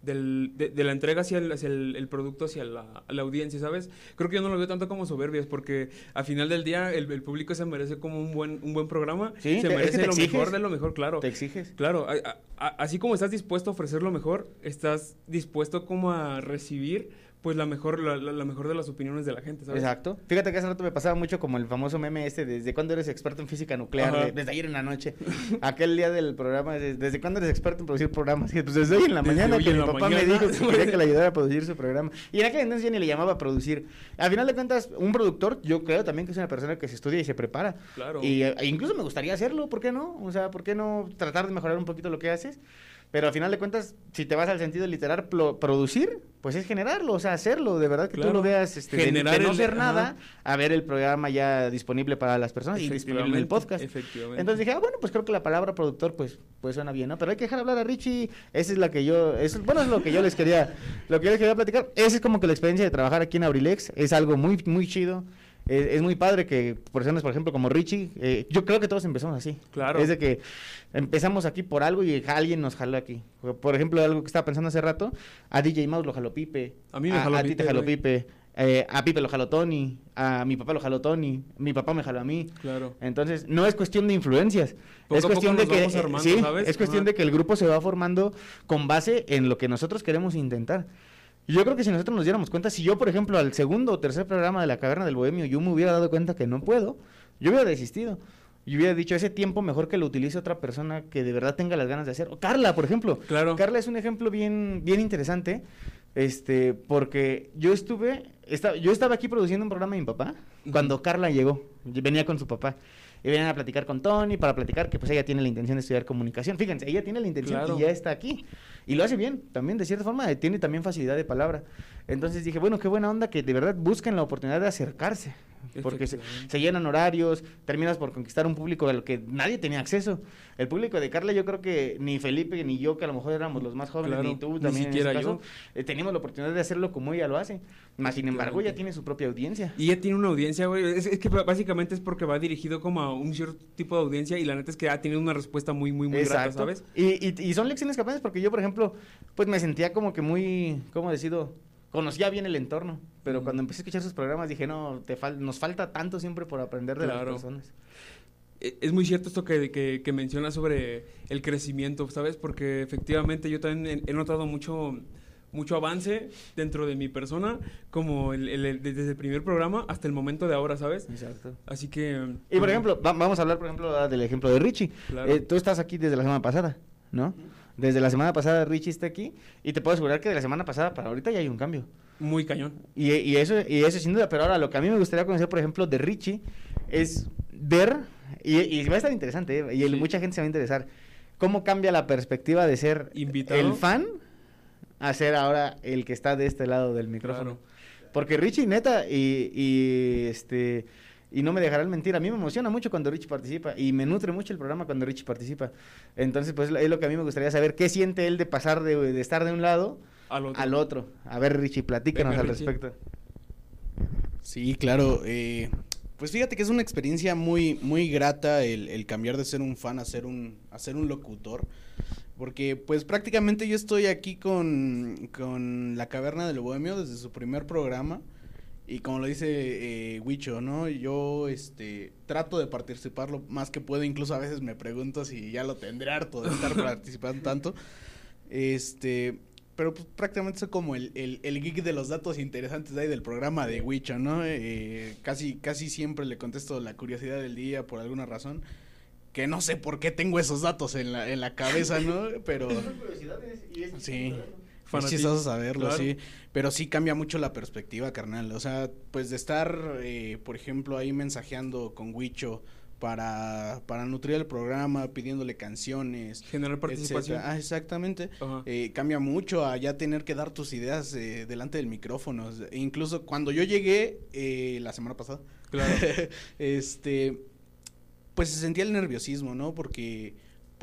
[SPEAKER 1] del- de, de la entrega hacia, el, hacia el, el producto, hacia la, la audiencia, ¿sabes? Creo que yo no lo veo tanto como soberbias, porque al final del día el, el público se merece como un buen, un buen programa,
[SPEAKER 3] Sí,
[SPEAKER 1] se
[SPEAKER 3] te- es que
[SPEAKER 1] merece lo
[SPEAKER 3] exiges.
[SPEAKER 1] mejor de lo mejor, claro.
[SPEAKER 3] Te exiges.
[SPEAKER 1] Claro, a- a- a- así como estás dispuesto a ofrecer lo mejor, estás dispuesto como a recibir pues la mejor la, la- mejor de las opiniones de la gente, ¿sabes?
[SPEAKER 3] Exacto. Fíjate que hace rato me pasaba mucho como el famoso meme este, ¿desde cuándo eres experto en física nuclear? De- desde ayer en la noche. Aquel día del programa, ¿desde, desde cuándo eres experto en producir programas? Y, pues desde hoy en la
[SPEAKER 1] Desde
[SPEAKER 3] mañana que mi papá me dijo que quería que le ayudara a producir su programa. Y en aquel entonces yo ni le llamaba a producir. Al final de cuentas, un productor, yo creo también que es una persona que se estudia y se prepara.
[SPEAKER 1] Claro.
[SPEAKER 3] Y eh, e incluso me gustaría hacerlo, ¿por qué no? O sea, ¿por qué no tratar de mejorar un poquito lo que haces? Pero al final de cuentas, si te vas al sentido literal, producir, pues es generarlo, o sea, hacerlo, de verdad que tú
[SPEAKER 1] Claro.
[SPEAKER 3] lo veas, este, de- de,
[SPEAKER 1] Generar
[SPEAKER 3] no ser nada, a ver el programa ya disponible para las personas y disponible en el podcast.
[SPEAKER 1] Efectivamente.
[SPEAKER 3] Entonces dije, ah, bueno, pues creo que la palabra productor, pues, pues suena bien, ¿no? Pero hay que dejar hablar a Richie, esa es la que yo, eso, bueno, es lo que yo les quería, lo que yo les quería platicar. Esa es como que la experiencia de trabajar aquí en Abrilex, es algo muy, muy chido. Es, es muy padre que personas, por ejemplo, como Richie, eh, yo creo que todos empezamos así.
[SPEAKER 1] Claro.
[SPEAKER 3] Es de que empezamos aquí por algo y alguien nos jaló aquí. Por ejemplo, algo que estaba pensando hace rato, a DJ Mouse lo jaló Pipe.
[SPEAKER 1] A mí me jaló
[SPEAKER 3] a ti
[SPEAKER 1] Pipe,
[SPEAKER 3] te jaló
[SPEAKER 1] güey.
[SPEAKER 3] Pipe. eh, a Pipe lo jaló Tony. A mi papá lo jaló Tony. Mi papá me jaló a mí.
[SPEAKER 1] Claro.
[SPEAKER 3] Entonces, no es cuestión de influencias.
[SPEAKER 1] Poco
[SPEAKER 3] es
[SPEAKER 1] a
[SPEAKER 3] cuestión de que eh,
[SPEAKER 1] armando,
[SPEAKER 3] sí,
[SPEAKER 1] ¿sabes?
[SPEAKER 3] es cuestión
[SPEAKER 1] Ajá.
[SPEAKER 3] de que el grupo se va formando con base en lo que nosotros queremos intentar. Y Yo creo que si nosotros nos diéramos cuenta, si yo, por ejemplo, al segundo o tercer programa de la Caverna del Bohemio, yo me hubiera dado cuenta que no puedo, yo hubiera desistido. Yo hubiera dicho, ese tiempo mejor que lo utilice otra persona que de verdad tenga las ganas de hacer. O Carla, por ejemplo.
[SPEAKER 1] Claro.
[SPEAKER 3] Carla es un ejemplo bien, bien interesante, este, porque yo estuve, esta- yo estaba aquí produciendo un programa de mi papá cuando Carla llegó, venía con su papá. Y venían a platicar con Tony para platicar que pues ella tiene la intención de estudiar comunicación. Fíjense, ella tiene la intención
[SPEAKER 1] Claro.
[SPEAKER 3] y ya está aquí. Y lo hace bien, también de cierta forma, eh, tiene también facilidad de palabra. Entonces dije, bueno, qué buena onda que de verdad busquen la oportunidad de acercarse. Porque se, se llenan horarios, terminas por conquistar un público al que nadie tenía acceso. El público de Carla, yo creo que ni Felipe ni yo, que a lo mejor éramos los más jóvenes,
[SPEAKER 1] Claro,
[SPEAKER 3] ni tú
[SPEAKER 1] ni
[SPEAKER 3] también
[SPEAKER 1] siquiera
[SPEAKER 3] en ese
[SPEAKER 1] yo.
[SPEAKER 3] eh, teníamos la oportunidad de hacerlo como ella lo hace. Más sin embargo, ella tiene su propia audiencia.
[SPEAKER 1] Y ella tiene una audiencia, güey. Es, es que básicamente es porque va dirigido como a un cierto tipo de audiencia y la neta es que ha tenido una respuesta muy, muy, muy grata,
[SPEAKER 3] Exacto.
[SPEAKER 1] ¿sabes?
[SPEAKER 3] Y, y, y son lecciones aprendes porque yo, por ejemplo, pues me sentía como que muy, ¿cómo decirlo? Conocía bien el entorno, pero cuando empecé a escuchar sus programas dije, no, te fal- nos falta tanto siempre por aprender de
[SPEAKER 1] Claro.
[SPEAKER 3] las personas.
[SPEAKER 1] E- Es muy cierto esto que, que, que mencionas sobre el crecimiento, ¿sabes? Porque efectivamente yo también he, he notado mucho, mucho avance dentro de mi persona, como el, el- el- desde el primer programa hasta el momento de ahora, ¿sabes?
[SPEAKER 3] Exacto.
[SPEAKER 1] Así que...
[SPEAKER 3] Y por
[SPEAKER 1] mm,
[SPEAKER 3] ejemplo, va- vamos a hablar, por ejemplo, del ejemplo de Richie.
[SPEAKER 1] Claro.
[SPEAKER 3] Eh, tú estás aquí desde la semana pasada, ¿no? Desde la semana pasada Richie está aquí y te puedo asegurar que de la semana pasada para ahorita ya hay un cambio.
[SPEAKER 1] Muy cañón.
[SPEAKER 3] Y, y eso, y eso sin duda, pero ahora lo que a mí me gustaría conocer, por ejemplo, de Richie, es ver, y, y va a estar interesante, ¿eh? y el-
[SPEAKER 1] Sí.
[SPEAKER 3] mucha gente se va a interesar, cómo cambia la perspectiva de ser
[SPEAKER 1] Invitado.
[SPEAKER 3] el fan a ser ahora el que está de este lado del micrófono. Porque Richie, neta, y, y, este... Y no me dejarán mentir, a mí me emociona mucho cuando Richie participa y me nutre mucho el programa cuando Richie participa. Entonces, pues es lo que a mí me gustaría saber, ¿qué siente él de pasar de, de estar de un lado
[SPEAKER 1] Al otro.
[SPEAKER 3] al otro? A ver, Richie, platícanos
[SPEAKER 1] Venga,
[SPEAKER 3] al
[SPEAKER 1] Richie.
[SPEAKER 3] respecto.
[SPEAKER 2] Sí, claro. eh, pues fíjate que es una experiencia muy, muy grata el, el cambiar de ser un fan a ser un, a ser un locutor. Porque pues prácticamente yo estoy aquí con, con La Caverna del Bohemio desde su primer programa. Y como lo dice eh, Huicho, ¿no? Yo este trato de participar lo más que puedo. Incluso a veces me pregunto si ya lo tendré harto de estar participando tanto. Este, pero pues prácticamente soy como el, el, el geek de los datos interesantes de ahí del programa de Wicho, ¿no? Eh, casi, casi siempre le contesto la curiosidad del día por alguna razón. que no sé por qué tengo esos datos en la, en la cabeza, ¿no? Pero sí. Es chistoso saberlo,
[SPEAKER 1] claro.
[SPEAKER 2] sí. Pero sí cambia mucho la perspectiva, carnal. O sea, pues de estar, eh, por ejemplo, ahí mensajeando con Huicho para, para nutrir el programa, pidiéndole canciones.
[SPEAKER 1] Generar participación.
[SPEAKER 2] Ah, exactamente. Eh, cambia mucho a ya tener que dar tus ideas eh, delante del micrófono. E incluso cuando yo llegué eh, la semana pasada,
[SPEAKER 1] Claro.
[SPEAKER 2] este, pues se sentía el nerviosismo, ¿no? Porque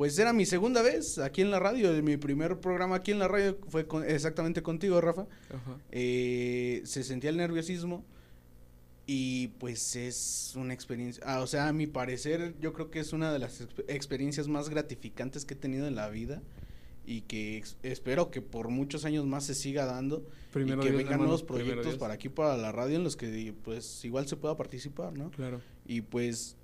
[SPEAKER 2] pues era mi segunda vez aquí en la radio. Mi primer programa aquí en la radio fue con- exactamente contigo, Rafa.
[SPEAKER 1] Ajá.
[SPEAKER 2] Eh, se sentía el nerviosismo y pues es una experiencia, ah, o sea, a mi parecer yo creo que es una de las exp- experiencias más gratificantes que he tenido en la vida y que espero que por muchos años más se siga dando
[SPEAKER 1] Primero
[SPEAKER 2] y que
[SPEAKER 1] Dios,
[SPEAKER 2] vengan
[SPEAKER 1] hermano,
[SPEAKER 2] nuevos proyectos para aquí para la radio en los que pues igual se pueda participar, ¿no?
[SPEAKER 1] Claro.
[SPEAKER 2] Y pues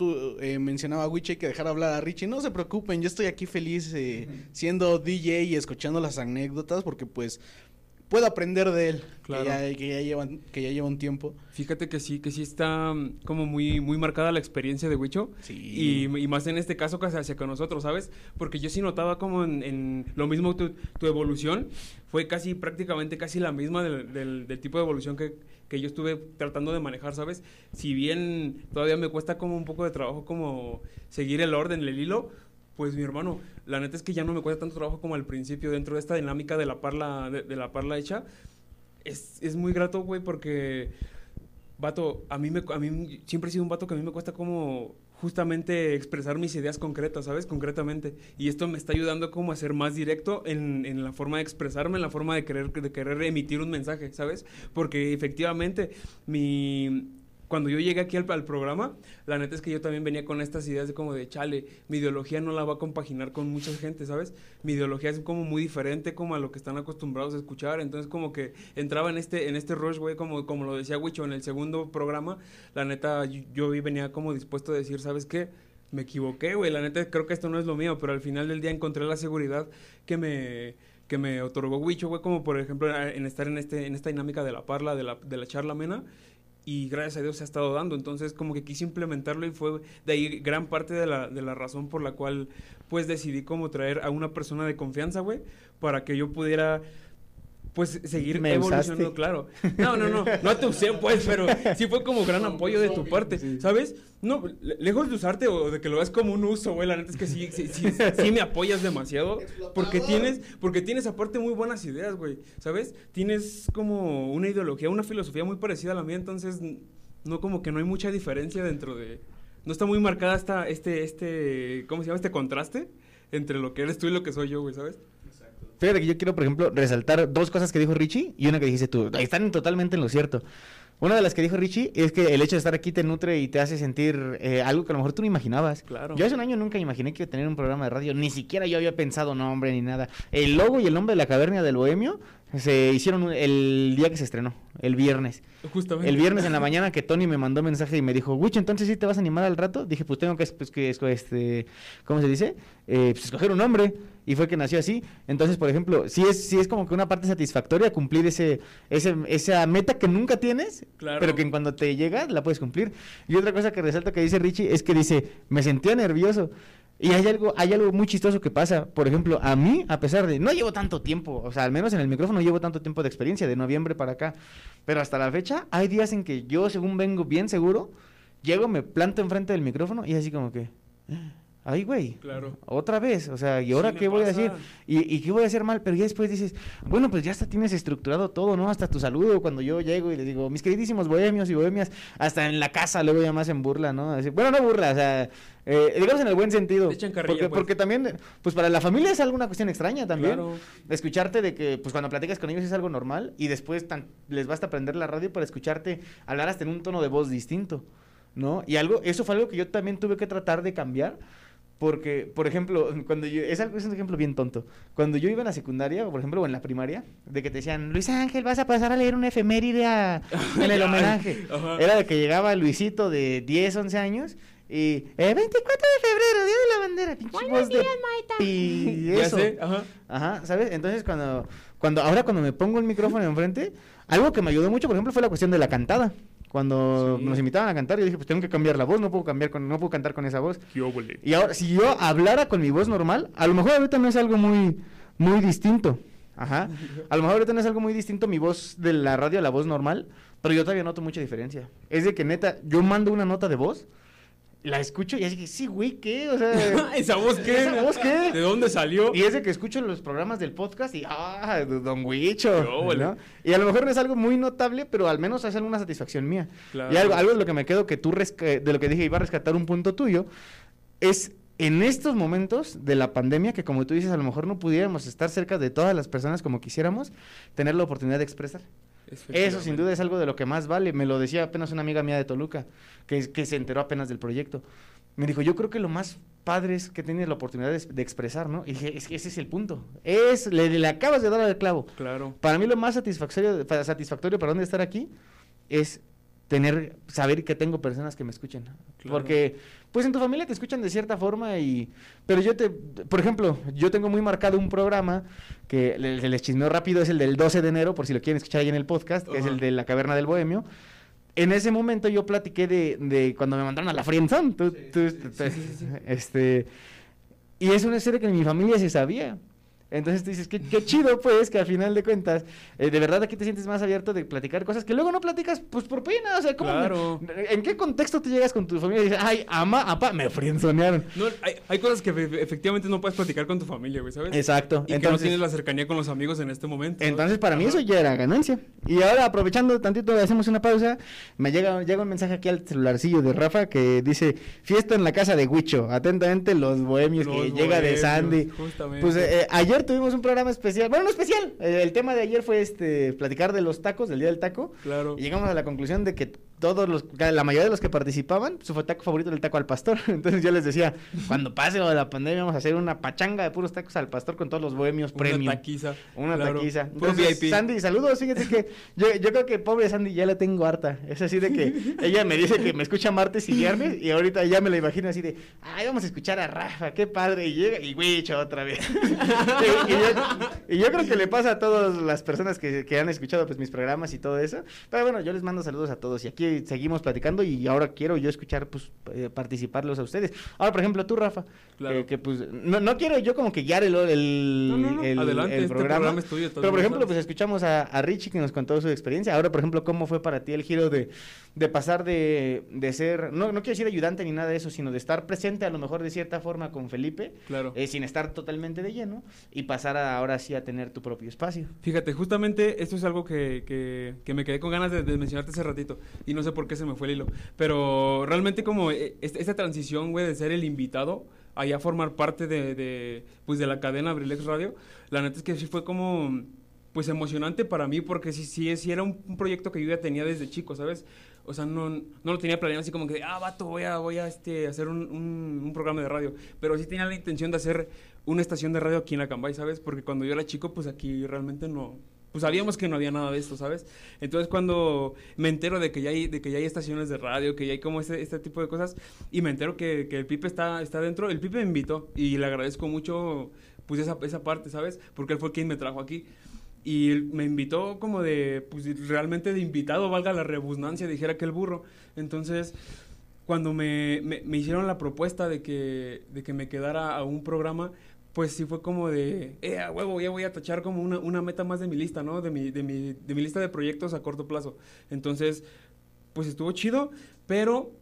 [SPEAKER 2] tú eh, mencionaba a que dejar hablar a Richie. No se preocupen, yo estoy aquí feliz eh, siendo DJ y escuchando las anécdotas porque pues puedo aprender de él,
[SPEAKER 1] Claro.
[SPEAKER 2] que, ya, que, ya llevan, que ya lleva un tiempo.
[SPEAKER 1] Fíjate que sí, que sí está como muy, muy marcada la experiencia de Huicho.
[SPEAKER 2] Sí.
[SPEAKER 1] Y, y más en este caso casi hacia con nosotros, ¿sabes? Porque yo sí notaba como en, en lo mismo tu, tu evolución fue casi prácticamente casi la misma del, del- del tipo de evolución que, que yo estuve tratando de manejar, ¿sabes? Si bien todavía me cuesta como un poco de trabajo como seguir el orden, el hilo, pues mi hermano, la neta es que ya no me cuesta tanto trabajo como al principio dentro de esta dinámica de la parla, de, de la parla hecha. Es, es muy grato, güey, porque Vato, a mí, me, a mí siempre he sido un vato que a mí me cuesta como justamente expresar mis ideas concretas, ¿sabes? Concretamente. Y esto me está ayudando como a ser más directo en, en la forma de expresarme, en la forma de querer, de querer emitir un mensaje, ¿sabes? Porque efectivamente, mi... Cuando yo llegué aquí al, al programa, la neta es que yo también venía con estas ideas de como de, chale, mi ideología no la va a compaginar con mucha gente, ¿sabes? Mi ideología es como muy diferente como a lo que están acostumbrados a escuchar, entonces como que entraba en este, en este rush, güey, como, como lo decía Wicho en el segundo programa, la neta yo, yo venía como dispuesto a decir, ¿sabes qué? Me equivoqué, güey, la neta creo que esto no es lo mío, pero al final del día encontré la seguridad que me que me otorgó Wicho, güey, como por ejemplo en estar en este en esta dinámica de la parla, de la, de la charla amena, y gracias a Dios se ha estado dando. Entonces, como que quise implementarlo y fue de ahí gran parte de la, de la razón por la cual, pues, decidí como traer a una persona de confianza, güey, para que yo pudiera, pues, seguir
[SPEAKER 3] Me
[SPEAKER 1] evolucionando,
[SPEAKER 3] usaste.
[SPEAKER 1] claro. No, no, no, no te usé, pues, pero sí fue como gran apoyo de tu parte, ¿sabes? No, le- lejos de usarte o de que lo veas como un uso, güey, la neta es que sí, sí, sí, sí me apoyas demasiado, porque tienes, porque tienes aparte muy buenas ideas, güey, ¿sabes? Tienes como una ideología, una filosofía muy parecida a la mía, entonces no como que no hay mucha diferencia dentro de... No está muy marcada esta, este, este, ¿cómo se llama? Este contraste entre lo que eres tú y lo que soy yo, güey, ¿sabes?
[SPEAKER 3] Fíjate que yo quiero, por ejemplo, resaltar dos cosas que dijo Richie y una que dijiste tú. Están totalmente en lo cierto. Una de las que dijo Richie es que el hecho de estar aquí te nutre y te hace sentir eh, algo que a lo mejor tú no imaginabas.
[SPEAKER 1] Claro.
[SPEAKER 3] Yo hace un año nunca imaginé que iba a tener un programa de radio, ni siquiera yo había pensado nombre ni nada. El logo y el nombre de la caverna del Bohemio se hicieron el día que se estrenó, el viernes.
[SPEAKER 1] Justamente.
[SPEAKER 3] El viernes en la mañana que Tony me mandó mensaje y me dijo, Wicho, entonces sí te vas a animar al rato. Dije, pues tengo que, pues, que este, ¿cómo se dice? Eh, pues escoger un nombre. Y fue que nació así. Entonces, por ejemplo, sí es, sí es como que una parte satisfactoria cumplir ese, ese, esa meta que nunca tienes,
[SPEAKER 1] Claro.
[SPEAKER 3] pero que cuando te llega la puedes cumplir. Y otra cosa que resalta que dice Richie es que dice, me sentía nervioso. Y hay algo, hay algo muy chistoso que pasa. Por ejemplo, a mí, a pesar de, no llevo tanto tiempo, o sea, al menos en el micrófono no llevo tanto tiempo de experiencia, de noviembre para acá. Pero hasta la fecha, hay días en que yo, según vengo bien seguro, llego, me planto enfrente del micrófono y así como que, ay, güey.
[SPEAKER 1] Claro.
[SPEAKER 3] Otra vez, o sea, ¿y
[SPEAKER 1] Sí
[SPEAKER 3] ahora
[SPEAKER 1] me
[SPEAKER 3] qué voy a decir? ¿Y, ¿Y qué voy a hacer mal? Pero ya después dices, bueno, pues ya hasta tienes estructurado todo, ¿no? Hasta tu saludo cuando yo llego y les digo, mis queridísimos bohemios y bohemias, hasta en la casa luego ya más en burla, ¿no? Así, bueno, no burla, o sea, eh, digamos en el buen sentido.
[SPEAKER 1] Carrilla,
[SPEAKER 3] porque,
[SPEAKER 1] pues.
[SPEAKER 3] porque también, pues para la familia es alguna cuestión extraña también.
[SPEAKER 1] Claro.
[SPEAKER 3] Escucharte de que, pues cuando platicas con ellos es algo normal y después tan- les basta aprender la radio para escucharte hablar hasta en un tono de voz distinto, ¿no? Y algo, eso fue algo que yo también tuve que tratar de cambiar. Porque, por ejemplo, cuando yo, es, algo, es un ejemplo bien tonto. Cuando yo iba en la secundaria, o por ejemplo, o en la primaria, de que te decían, Luis Ángel, vas a pasar a leer un efeméride a- en el homenaje.
[SPEAKER 1] Ajá.
[SPEAKER 3] Era de que llegaba Luisito de 10, 11 años y, eh, 24 de febrero, Día de la Bandera. pinche voz de Y
[SPEAKER 1] Ya
[SPEAKER 3] eso.
[SPEAKER 1] sé, ajá.
[SPEAKER 3] Ajá, ¿sabes? Entonces, cuando, cuando, ahora cuando me pongo el micrófono enfrente, algo que me ayudó mucho, por ejemplo, fue la cuestión de la cantada. Cuando
[SPEAKER 1] Sí.
[SPEAKER 3] nos invitaban a cantar, yo dije, pues tengo que cambiar la voz, no puedo cambiar con, no puedo cantar con esa voz. Y ahora, si yo hablara con mi voz normal, a lo mejor ahorita no es algo muy, muy distinto. Ajá. A lo mejor ahorita no es algo muy distinto mi voz de la radio a la voz normal, pero yo todavía noto mucha diferencia. Es de que neta, yo mando una nota de voz, la escucho y así que, sí, güey, ¿qué? O sea,
[SPEAKER 1] ¿Esa voz qué?
[SPEAKER 3] ¿Esa voz qué?
[SPEAKER 1] ¿De dónde salió?
[SPEAKER 3] y es de que escucho los programas del podcast y, ah, Don Huicho. Y a lo mejor no es algo muy notable, pero al menos es alguna satisfacción mía.
[SPEAKER 1] Claro.
[SPEAKER 3] Y algo, algo de lo que me quedo que tú, de lo que dije, iba a rescatar un punto tuyo, es en estos momentos de la pandemia, que como tú dices, a lo mejor no pudiéramos estar cerca de todas las personas como quisiéramos, tener la oportunidad de expresar. Eso sin duda es algo de lo que más vale. Me lo decía apenas una amiga mía de Toluca, que, que se enteró apenas del proyecto. Me dijo, yo creo que lo más padre es que tienes la oportunidad de, de expresar, ¿no? Y dije, es que ese es el punto. Es, le, le acabas de dar al clavo.
[SPEAKER 1] Claro.
[SPEAKER 3] Para mí lo más satisfactorio, para- satisfactorio de estar aquí es tener, saber que tengo personas que me escuchen.
[SPEAKER 1] Claro.
[SPEAKER 3] Porque, pues en tu familia te escuchan de cierta forma y... Pero yo te, por ejemplo, yo tengo muy marcado un programa que le- les chismeo rápido, es el del 12 de enero, por si lo quieren escuchar ahí en el podcast, que es el de La Caverna del Bohemio. En ese momento yo platiqué de, de cuando me mandaron a la friendzone. Tú- tú- tú- Este, y es una serie que en mi familia se sabía. Entonces tú dices, qué, qué chido, pues, que al final de cuentas, eh, de verdad aquí te sientes más abierto de platicar cosas que luego no platicas, pues, por pena. O sea, ¿cómo me-. ¿en qué contexto te llegas con tu familia y dices, ay, ama, apa, me friendzonearon?
[SPEAKER 1] No, hay, hay cosas que efe- efectivamente no puedes platicar con tu familia, güey, ¿sabes?
[SPEAKER 3] Exacto.
[SPEAKER 1] Y que no
[SPEAKER 3] Entonces,
[SPEAKER 1] tienes la cercanía con los amigos en este momento.
[SPEAKER 3] entonces para mí eso ya era ganancia. Y ahora, aprovechando tantito, hacemos una pausa. Me llega, llega un mensaje aquí al celularcillo de Rafa que dice, fiesta en la casa de Huicho. Atentamente, los bohemios
[SPEAKER 1] Los
[SPEAKER 3] que llega de Sandy.
[SPEAKER 1] justamente.
[SPEAKER 3] Pues eh, eh, ayer tuvimos un programa especial. Bueno, no especial. eh, el tema de ayer fue este platicar de los tacos, del día del taco.
[SPEAKER 1] Claro.
[SPEAKER 3] Y llegamos a la conclusión de que todos los, la mayoría de los que participaban, su taco favorito era el taco al pastor. Entonces yo les decía, cuando pase lo de la pandemia vamos a hacer una pachanga de puros tacos al pastor con todos los bohemios
[SPEAKER 1] Una
[SPEAKER 3] premium.
[SPEAKER 1] taquiza.
[SPEAKER 3] Una
[SPEAKER 1] claro.
[SPEAKER 3] taquiza. Entonces,
[SPEAKER 1] VIP.
[SPEAKER 3] Sandy, saludos. Fíjate que yo, yo creo que pobre Sandy ya la tengo harta. Es así de que ella me dice que me escucha martes y viernes y ahorita ya me la imagino así de, ay, vamos a escuchar a Rafa, qué padre. Y llega y Wicho otra vez. y, y yo, y yo creo que le pasa a todas las personas que, que han escuchado pues mis programas y todo eso. Pero bueno, yo les mando saludos a todos y aquí seguimos platicando y ahora quiero yo escuchar, pues, eh, participarlos a ustedes. Ahora, por ejemplo, tú, Rafa,
[SPEAKER 1] Claro.
[SPEAKER 3] que, que, pues, no, no quiero yo como que guiar el, el,
[SPEAKER 1] No, no, no,
[SPEAKER 3] el-
[SPEAKER 1] adelante,
[SPEAKER 3] el
[SPEAKER 1] este
[SPEAKER 3] programa.
[SPEAKER 1] programa es tuyo, de todas
[SPEAKER 3] Pero, por ejemplo, pues escuchamos a, a Richie que nos contó su experiencia. Ahora, por ejemplo, ¿cómo fue para ti el giro de, de pasar de, de ser, no, no quiero decir ayudante ni nada de eso, sino de estar presente a lo mejor de cierta forma con Felipe,
[SPEAKER 1] Claro.
[SPEAKER 3] eh, sin estar totalmente de lleno, y pasar a- ahora sí a tener tu propio espacio?
[SPEAKER 1] Fíjate, justamente esto es algo que, que- que me quedé con ganas de, de mencionarte hace ratito y no sé por qué se me fue el hilo, pero realmente como eh, esta transición, güey, de ser el invitado a ya formar parte de, de, pues de la cadena Abrilex Radio, la neta es que sí fue como pues emocionante para mí porque sí, sí, sí era un, un proyecto que yo ya tenía desde chico, ¿sabes? O sea, no, no lo tenía planeado así como que, ah, vato, voy a, voy a este, hacer un, un- programa de radio. Pero sí tenía la intención de hacer una estación de radio aquí en Acambay, ¿sabes? Porque cuando yo era chico, pues aquí realmente no... Pues sabíamos que no había nada de esto, ¿sabes? Entonces cuando me entero de que ya hay, de que ya hay estaciones de radio, que ya hay como este, este tipo de cosas, y me entero que, que el Pipe está, está dentro, el Pipe me invitó y le agradezco mucho pues esa, esa parte, ¿sabes? Porque él fue quien me trajo aquí. Y me invitó como de, pues realmente de invitado, valga la redundancia, dijera que el burro. Entonces, cuando me, me, me hicieron la propuesta de que, de que me quedara a un programa, pues sí fue como de, eh, a huevo, ya voy a tachar como una, una meta más de mi lista, ¿no? De mi, de, mi, de mi lista de proyectos a corto plazo. Entonces, pues estuvo chido, pero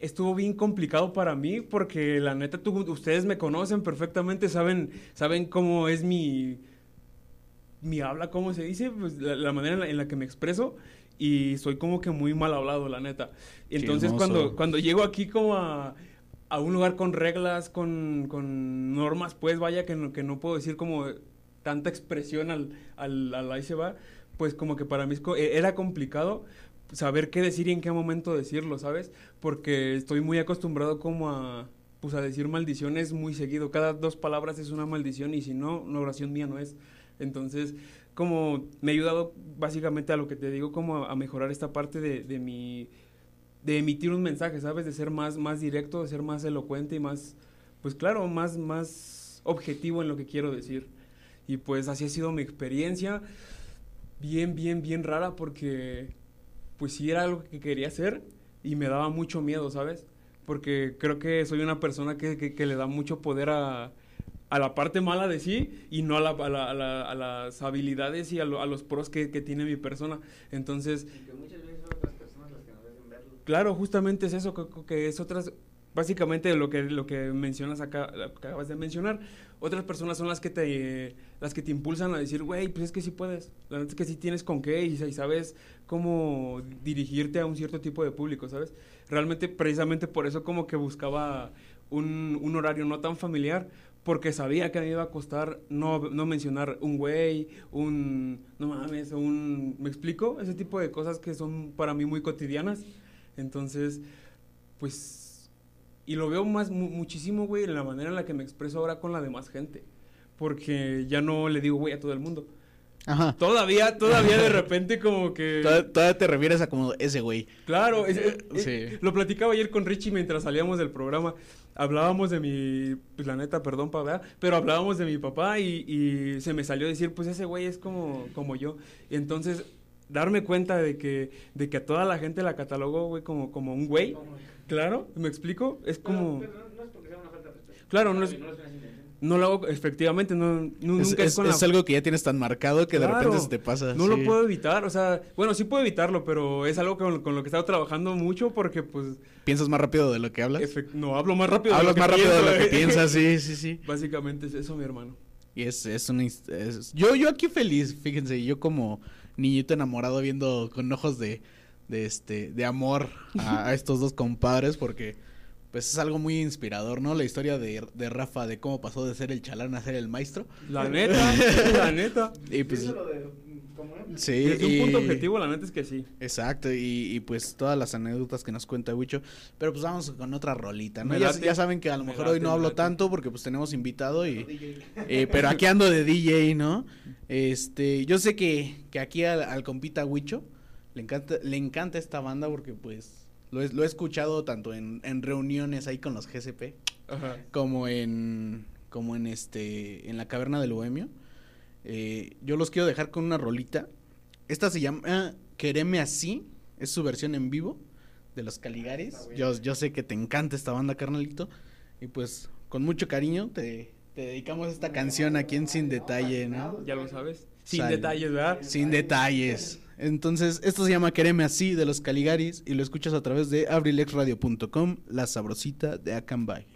[SPEAKER 1] estuvo bien complicado para mí porque la neta, tú, ustedes me conocen perfectamente, saben, saben cómo es mi, mi habla, ¿cómo se dice? Pues la, la manera en la, en la que me expreso y soy como que muy mal hablado, la neta. Y entonces cuando, cuando llego aquí como a, a un lugar con reglas, con, con normas, pues vaya que no, que no puedo decir como tanta expresión al, al, al ahí se va, pues como que para mí e- era complicado saber qué decir y en qué momento decirlo, ¿sabes? Porque estoy muy acostumbrado como a pues a decir maldiciones muy seguido. Cada dos palabras es una maldición y si no, una oración mía no es. Entonces, como me ha ayudado básicamente a lo que te digo, como a, a mejorar esta parte de, de mi de emitir un mensaje, ¿sabes? De ser más, más directo, de ser más elocuente y más, pues claro, más, más objetivo en lo que quiero decir. Y pues así ha sido mi experiencia, bien, bien, bien rara porque pues sí era algo que quería hacer y me daba mucho miedo, ¿sabes? Porque creo que soy una persona que, que- que le da mucho poder a, a la parte mala de sí y no a, la- a la- a la- a las habilidades y a, lo- a los pros que, que tiene mi persona. Entonces, Claro, justamente es eso, que, que es otras, básicamente lo que, lo que mencionas acá, lo que acabas de mencionar, otras personas son las que te, las que te impulsan a decir, güey, pues es que sí puedes, la verdad es que sí tienes con qué y, y sabes cómo dirigirte a un cierto tipo de público, ¿sabes? Realmente, precisamente por eso como que buscaba un, un horario no tan familiar, porque sabía que me iba a costar no, no mencionar un güey, un, no mames, un, ¿me explico? Ese tipo de cosas que son para mí muy cotidianas. Entonces, pues, y lo veo más, mu- muchísimo, güey, en la manera en la que me expreso ahora con la demás gente. Porque ya no le digo, güey, a todo el mundo.
[SPEAKER 2] Ajá.
[SPEAKER 1] Todavía, todavía de repente como que...
[SPEAKER 2] Todavía, todavía te refieres a como ese güey.
[SPEAKER 1] Claro, es- es- es-
[SPEAKER 2] Sí.
[SPEAKER 1] lo platicaba ayer con Richie mientras salíamos del programa. Hablábamos de mi, pues la neta, perdón, pa, ¿verdad? pero hablábamos de mi papá y, y se me salió decir, pues ese güey es como, como yo. Y entonces, darme cuenta de que, de que a toda la gente la catalogó, güey, como, como un güey. Claro, ¿me explico? Es como... Claro, no es... No lo hago, efectivamente, no,
[SPEAKER 2] Es,
[SPEAKER 1] nunca es,
[SPEAKER 2] es-
[SPEAKER 1] con la-
[SPEAKER 2] es algo que ya tienes tan marcado que de repente se te pasa.
[SPEAKER 1] No
[SPEAKER 2] sí.
[SPEAKER 1] lo puedo evitar, o sea, bueno, sí puedo evitarlo, pero es algo con, con lo que he estado trabajando mucho porque, pues,
[SPEAKER 2] ¿Piensas más rápido de lo que hablas?
[SPEAKER 1] efect- no, hablo más rápido de
[SPEAKER 2] Hablas
[SPEAKER 1] lo que
[SPEAKER 2] más rápido de lo que piensas, sí, sí, sí.
[SPEAKER 1] Básicamente es eso, mi hermano.
[SPEAKER 2] Y es, es es- yo, yo aquí feliz, fíjense, yo como niñito enamorado viendo con ojos de, de este, de amor a, a estos dos compadres porque pues es algo muy inspirador, ¿no? La historia de, de Rafa, de cómo pasó de ser el chalán a ser el maestro.
[SPEAKER 1] La neta, la neta.
[SPEAKER 2] Y pues... Sí,
[SPEAKER 1] Desde un
[SPEAKER 2] y-
[SPEAKER 1] punto objetivo, la neta es que sí.
[SPEAKER 2] Exacto, y, y, pues todas las anécdotas que nos cuenta Wicho. Pero pues vamos con otra rolita, ¿no? Ya, saben que a lo
[SPEAKER 1] Me
[SPEAKER 2] mejor hoy no
[SPEAKER 1] me
[SPEAKER 2] hablo
[SPEAKER 1] late.
[SPEAKER 2] tanto porque pues tenemos invitado y... eh, pero aquí ando de DJ, ¿no? Este, yo sé que, que aquí al, al compita Wicho le encanta, le encanta esta banda porque pues lo he, lo he escuchado tanto en, en reuniones ahí con los GCP
[SPEAKER 1] Ajá.
[SPEAKER 2] como en como en este en la caverna del bohemio Eh, yo los quiero dejar con una rolita esta se llama Quereme así es su versión en vivo de los Caligaris yo, yo sé que te encanta esta banda carnalito y pues con mucho cariño te, te dedicamos esta canción aquí en Sin Detalle ¿no?
[SPEAKER 1] Ya lo sabes. Sin
[SPEAKER 2] Sale.
[SPEAKER 1] detalles, ¿verdad?
[SPEAKER 2] Sin detalles. Entonces, esto se llama Quereme así de los Caligaris y lo escuchas a través de abrilexradio.com, la sabrosita de Acambay.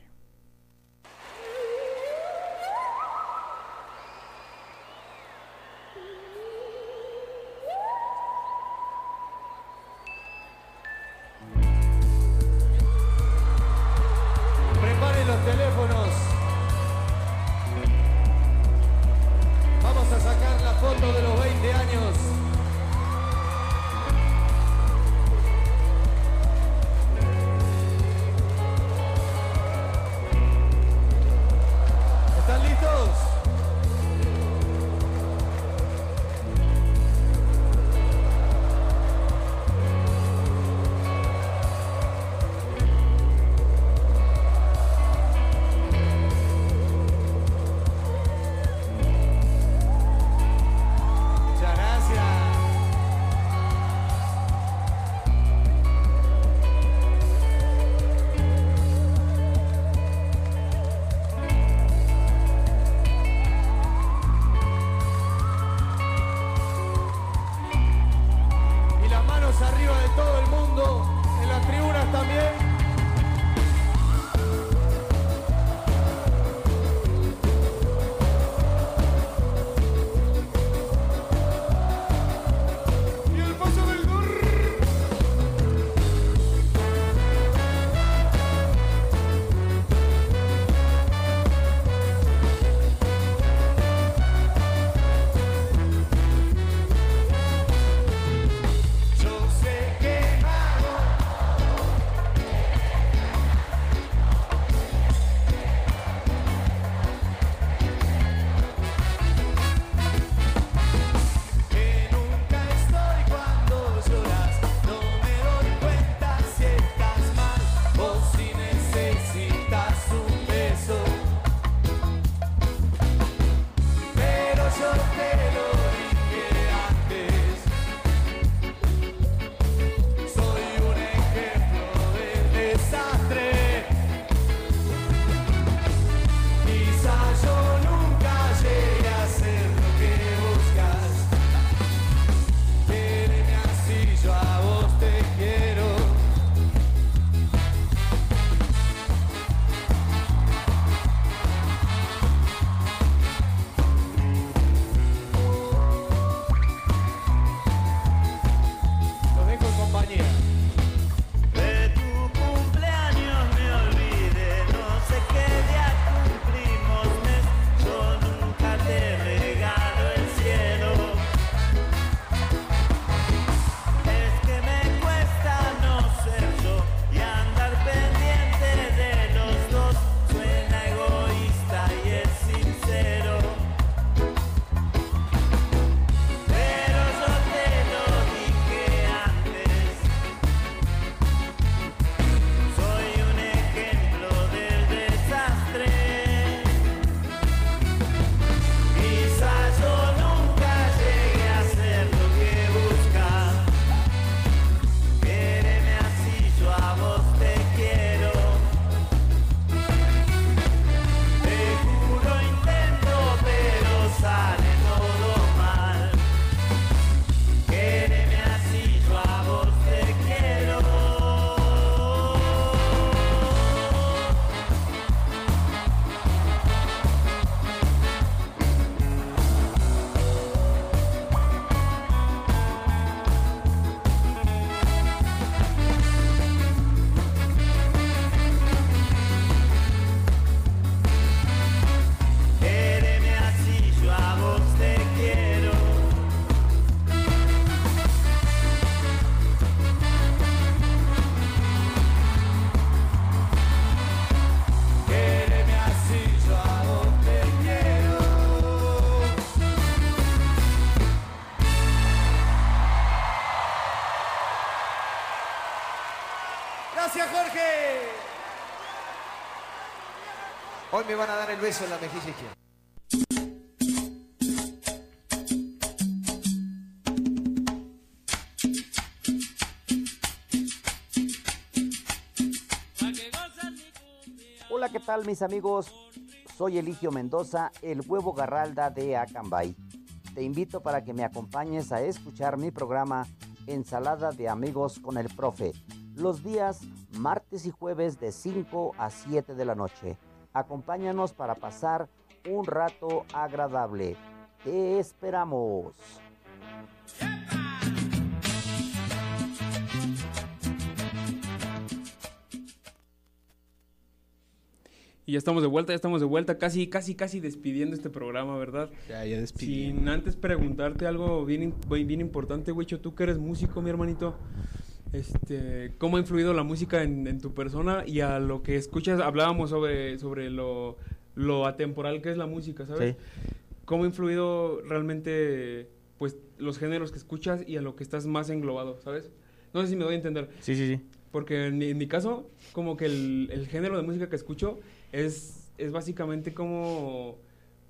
[SPEAKER 5] Me van a dar el beso en la mejilla.
[SPEAKER 6] Hola, ¿qué tal mis amigos? Soy Eligio Mendoza, el huevo garralda de Acambay. Te invito para que me acompañes a escuchar mi programa Ensalada de Amigos con el Profe, los días martes y jueves de 5 a 7 de la noche. Acompáñanos para pasar un rato agradable. Te esperamos.
[SPEAKER 1] Y ya estamos de vuelta, ya estamos de vuelta, casi, casi, casi despidiendo este programa, ¿verdad?
[SPEAKER 2] Ya, ya despidí.
[SPEAKER 1] Sin antes preguntarte algo bien, bien importante, Wicho, tú que eres músico, mi hermanito, este, ¿cómo ha influido la música en, en tu persona y a lo que escuchas? Hablábamos sobre, sobre lo, lo atemporal que es la música, ¿sabes? ¿Cómo ha influido realmente, pues, los géneros que escuchas y a lo que estás más englobado, ¿sabes? No sé si me doy a entender.
[SPEAKER 3] Sí, sí, sí.
[SPEAKER 1] Porque en mi, en mi caso, como que el, el género de música que escucho es, es básicamente como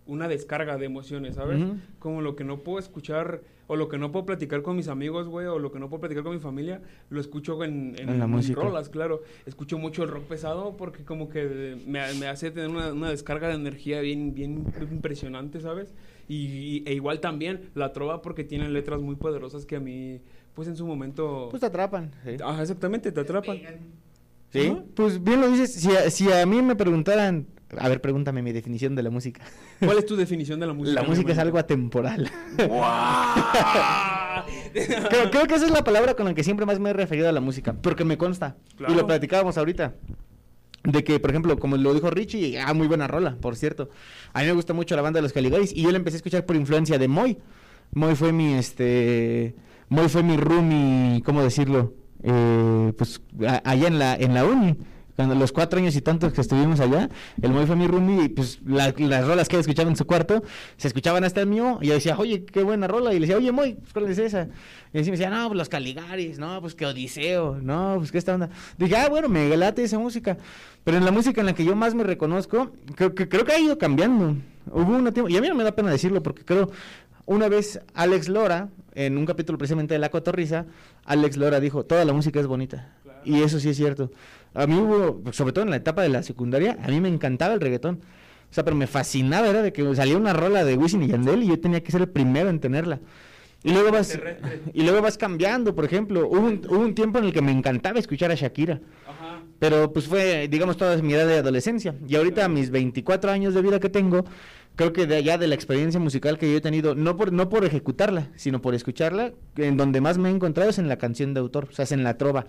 [SPEAKER 1] una descarga de emociones, ¿sabes?
[SPEAKER 3] Ujú.
[SPEAKER 1] Como lo que no puedo escuchar o lo que no puedo platicar con mis amigos, güey, o lo que no puedo platicar con mi familia, lo escucho en, en,
[SPEAKER 3] En la
[SPEAKER 1] en
[SPEAKER 3] música.
[SPEAKER 1] rolas, claro. Escucho mucho el rock pesado porque como que me, me hace tener una, una descarga de energía bien, bien impresionante, ¿sabes? Y, e igual también la trova porque tiene letras muy poderosas que a mí, pues en su momento...
[SPEAKER 3] Pues te atrapan. sí.
[SPEAKER 1] Ajá, exactamente, te atrapan.
[SPEAKER 3] ¿Sí? Pues bien lo dices. Si a, si a mí me preguntaran. A ver, pregúntame mi definición de la música.
[SPEAKER 1] ¿Cuál es tu definición de la música?
[SPEAKER 3] la música es algo atemporal. Creo, creo que esa es la palabra con la que siempre más me he referido a la música. Porque me consta.
[SPEAKER 1] Claro.
[SPEAKER 3] Y lo platicábamos ahorita. De que, por ejemplo, como lo dijo Richie, ah, muy buena rola, por cierto. A mí me gusta mucho la banda de los Caligaris y yo la empecé a escuchar por influencia de Moy. Moy fue mi, este, Moy fue mi roomie, ¿cómo decirlo? Eh, pues a- allá en la, en la uni. Cuando los cuatro años y tantos que estuvimos allá, el Moy fue mi roomie y pues la- las rolas que él escuchaba en su cuarto se escuchaban hasta el mío y yo decía, oye, qué buena rola. Y le decía, oye, Moy, pues, ¿cuál es esa? Y así me decía, no, pues los Caligaris, no, pues que Odiseo, no, pues que esta onda. Dije, ah, bueno, me late esa música. Pero en la música en la que yo más me reconozco, creo que, creo que ha ido cambiando. Hubo un tiempo, y a mí no me da pena decirlo porque creo, una vez Alex Lora, en un capítulo precisamente de La Cotorrisa, Alex Lora dijo, toda la música es bonita. Y eso sí es cierto. A mí hubo, sobre todo en la etapa de la secundaria, a mí me encantaba el reggaetón. O sea, pero me fascinaba, era de que salía una rola de Wisin y Yandel y yo tenía que ser el primero en tenerla. Y luego vas, y luego vas cambiando, por ejemplo, hubo un, hubo un tiempo en el que me encantaba escuchar a Shakira.
[SPEAKER 1] Ajá.
[SPEAKER 3] Pero pues fue, digamos, toda mi edad de adolescencia. Y ahorita, a mis 24 años de vida que tengo, creo que de allá de la experiencia musical que yo he tenido, no por, no por ejecutarla, sino por escucharla, en donde más me he encontrado es en la canción de autor, o sea, es en la trova.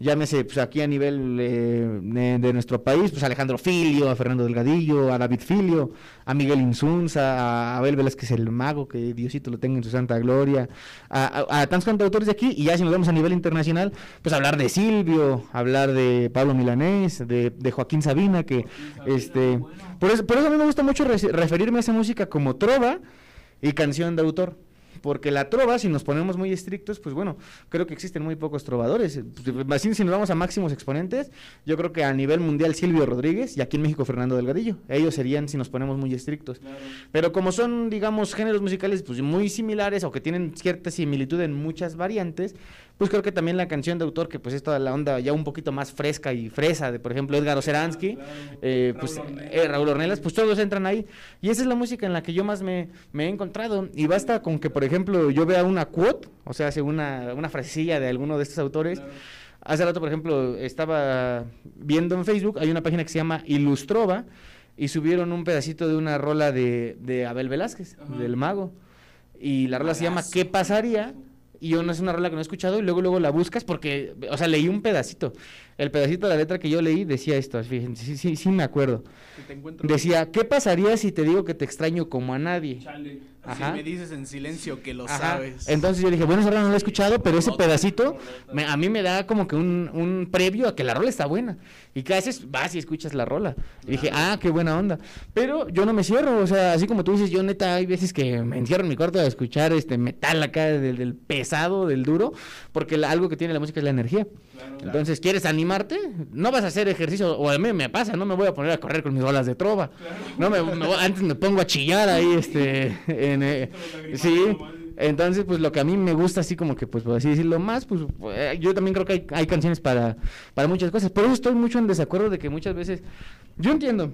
[SPEAKER 3] Llámese, pues aquí a nivel eh, de, nuestro país, pues Alejandro Filio, a Fernando Delgadillo, a David Filio, a Miguel Insunza, a Abel Velázquez el Mago, que Diosito lo tenga en su santa gloria, a, a- a tantos cantautores de aquí, y ya si nos vamos a nivel internacional, pues hablar de Silvio, hablar de Pablo Milanés, de, de Joaquín Sabina, que este por eso, por eso a mí me gusta mucho re- referirme a esa música como trova y canción de autor. Porque la trova, si nos ponemos muy estrictos, pues bueno, creo que existen muy pocos trovadores. Pues, Así, si nos vamos a máximos exponentes, yo creo que a nivel mundial Silvio Rodríguez y aquí en México Fernando Delgadillo. Ellos serían si nos ponemos muy estrictos. Pero como son, digamos, géneros musicales pues muy similares o que tienen cierta similitud en muchas variantes, pues creo que también la canción de autor, que pues es toda la onda ya un poquito más fresca y fresa, de por ejemplo Edgar Oceransky, eh, pues
[SPEAKER 1] Ornelas.
[SPEAKER 3] eh, Raúl Ornelas, pues todos entran ahí. Y esa es la música en la que yo más me, me he encontrado. Y basta con que, por ejemplo, yo vea una quote, o sea, hace una, una frasecilla de alguno de estos autores. Hace rato, por ejemplo, estaba viendo en Facebook, hay una página que se llama Ilustrova, y subieron un pedacito de una rola de, de Abel Velázquez,
[SPEAKER 1] Ajá.
[SPEAKER 3] del mago. Y la rola se llama ¿Qué pasaría? Y yo no es una rola que no he escuchado y luego luego la buscas porque, o sea, leí un pedacito. El pedacito de la letra que yo leí decía esto, fíjense, sí, sí, sí me acuerdo.
[SPEAKER 1] Te
[SPEAKER 3] Decía, ¿qué pasaría si te digo que te extraño como a nadie?
[SPEAKER 1] Chale.
[SPEAKER 3] Ajá.
[SPEAKER 2] Si me dices en silencio que lo
[SPEAKER 3] Ajá.
[SPEAKER 2] sabes.
[SPEAKER 3] Entonces yo dije, bueno, esa rola no la he escuchado, pero ese pedacito me- a mí me da como que un, un previo a que la rola está buena. Y que haces, vas y escuchas la rola. Y dije, ah, qué buena onda. Pero yo no me cierro, o sea, así como tú dices, yo neta, hay veces que me encierro en mi cuarto a escuchar este metal acá del, del pesado, del duro, porque la- algo que tiene la música es la energía. Entonces, ¿quieres animarte? No vas a hacer ejercicio, o a mí me pasa, no me voy a poner a correr con mis bolas de trova. No me, me antes me pongo a chillar ahí, este, en, eh, sí. Entonces, pues lo que a mí me gusta así como que, pues por así decirlo más, pues eh, yo también creo que hay, hay canciones para, para muchas cosas. Por eso estoy mucho en desacuerdo de que muchas veces, yo entiendo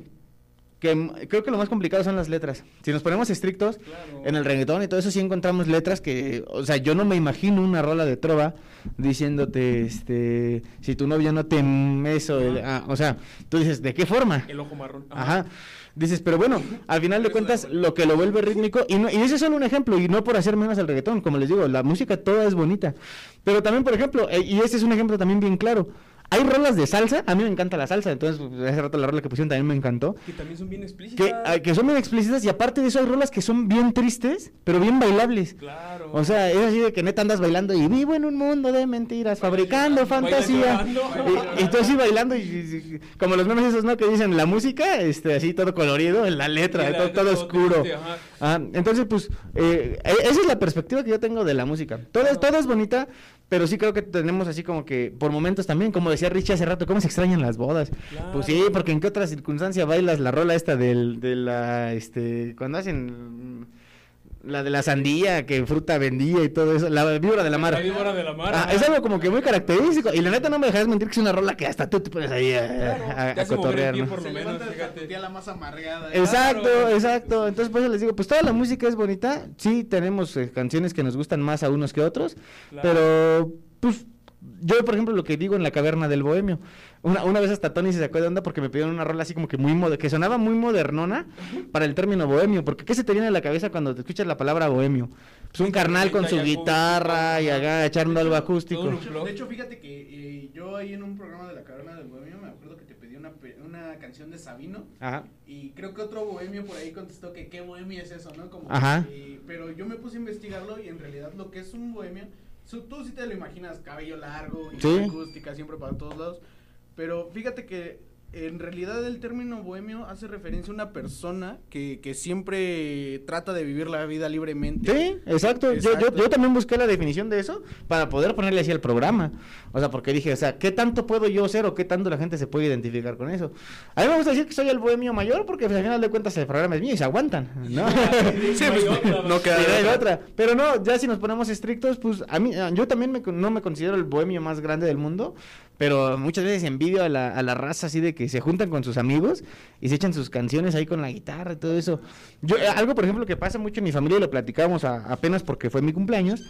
[SPEAKER 3] que creo que lo más complicado son las letras. Si nos ponemos estrictos en el reggaetón y todo eso, sí encontramos letras que, o sea, yo no me imagino una rola de trova diciéndote, este, si tu novio no te eso, el- ah, o sea, tú dices, ¿de qué forma?
[SPEAKER 1] El ojo marrón.
[SPEAKER 3] Ajá. Dices, pero bueno, al final de cuentas, lo que lo vuelve rítmico, y, no, y ese es solo un ejemplo, y no por hacer menos al reggaetón, como les digo, la música toda es bonita. Pero también, por ejemplo, eh, y este es un ejemplo también bien claro, hay rolas de salsa, a mí me encanta la salsa, entonces pues, hace rato la rola que pusieron también me encantó.
[SPEAKER 1] Que también son bien explícitas.
[SPEAKER 3] Que, ah, que son bien explícitas y aparte de eso hay rolas que son bien tristes, pero bien bailables.
[SPEAKER 1] Claro.
[SPEAKER 3] O sea, es así de que neta andas bailando y vivo en un mundo de mentiras, fabricando
[SPEAKER 1] llorando,
[SPEAKER 3] fantasía.
[SPEAKER 1] llorando.
[SPEAKER 3] Y, y tú así bailando y, y- como los memes esos, ¿no? Que dicen la música, este, así todo colorido, en la letra,
[SPEAKER 1] la
[SPEAKER 3] todo,
[SPEAKER 1] letra
[SPEAKER 3] todo
[SPEAKER 1] todo
[SPEAKER 3] oscuro.
[SPEAKER 1] triste.
[SPEAKER 3] Ah, entonces, pues, eh, e- esa es la perspectiva que yo tengo de la música. Todo, es, todo es bonita, pero sí creo que tenemos así como que, por momentos también, como decía Richie hace rato, ¿cómo se extrañan las bodas? Pues sí, porque en qué otra circunstancia bailas la rola esta del, de la, este, cuando hacen la de la sandía, que fruta vendía y todo eso, la víbora de la mar.
[SPEAKER 1] La víbora de la mar.
[SPEAKER 3] Ah, es algo como que muy característico. Y la neta no me dejas mentir que es una rola que hasta tú te pones ahí a, a-
[SPEAKER 1] Te
[SPEAKER 3] a
[SPEAKER 1] por lo
[SPEAKER 2] Se
[SPEAKER 1] menos, fíjate.
[SPEAKER 2] la más amargada.
[SPEAKER 3] Exacto,
[SPEAKER 1] Claro.
[SPEAKER 3] exacto. Entonces, por eso les digo, pues toda la música es bonita. Sí, tenemos eh, canciones que nos gustan más a unos que otros.
[SPEAKER 1] Claro.
[SPEAKER 3] Pero, pues, yo, por ejemplo, lo que digo en la caverna del bohemio. Una, una vez hasta Tony se sacó de onda porque me pidieron una rola así como que muy moder- que sonaba muy modernona para el término bohemio. Porque, ¿qué se te viene a la cabeza cuando te escuchas la palabra bohemio? Pues un carnal con su guitarra y acá echando algo acústico.
[SPEAKER 2] De hecho, fíjate que eh, yo ahí en un programa de la caverna del bohemio me acuerdo que te pedí una, pe- una canción de Sabino
[SPEAKER 3] Ajá.
[SPEAKER 2] y creo que otro bohemio por ahí contestó que qué bohemio es eso, ¿no? Como
[SPEAKER 3] Ajá.
[SPEAKER 2] que, eh, pero yo me puse a investigarlo y en realidad lo que es un bohemio, tú sí te lo imaginas, cabello largo, y
[SPEAKER 3] Sí.
[SPEAKER 2] acústica siempre para todos lados, pero fíjate que en realidad el término bohemio hace referencia a una persona que, que siempre trata de vivir la vida libremente.
[SPEAKER 3] Sí, exacto. Yo, yo, yo también busqué la definición de eso para poder ponerle así al programa. O sea, porque dije, o sea, ¿qué tanto puedo yo ser o qué tanto la gente se puede identificar con eso? A mí me gusta decir que soy el bohemio mayor porque pues, al final de cuentas el programa es mío y se aguantan, ¿no?
[SPEAKER 1] Sí, pues,
[SPEAKER 2] no queda de otra.
[SPEAKER 3] otra. Pero no, ya si nos ponemos estrictos, pues a mí, yo también me con- no me considero el bohemio más grande del mundo, pero muchas veces envidio a la, a la raza así de que se juntan con sus amigos y se echan sus canciones ahí con la guitarra y todo eso. Yo, eh, algo, por ejemplo, que pasa mucho en mi familia y lo platicamos a- apenas porque fue mi cumpleaños,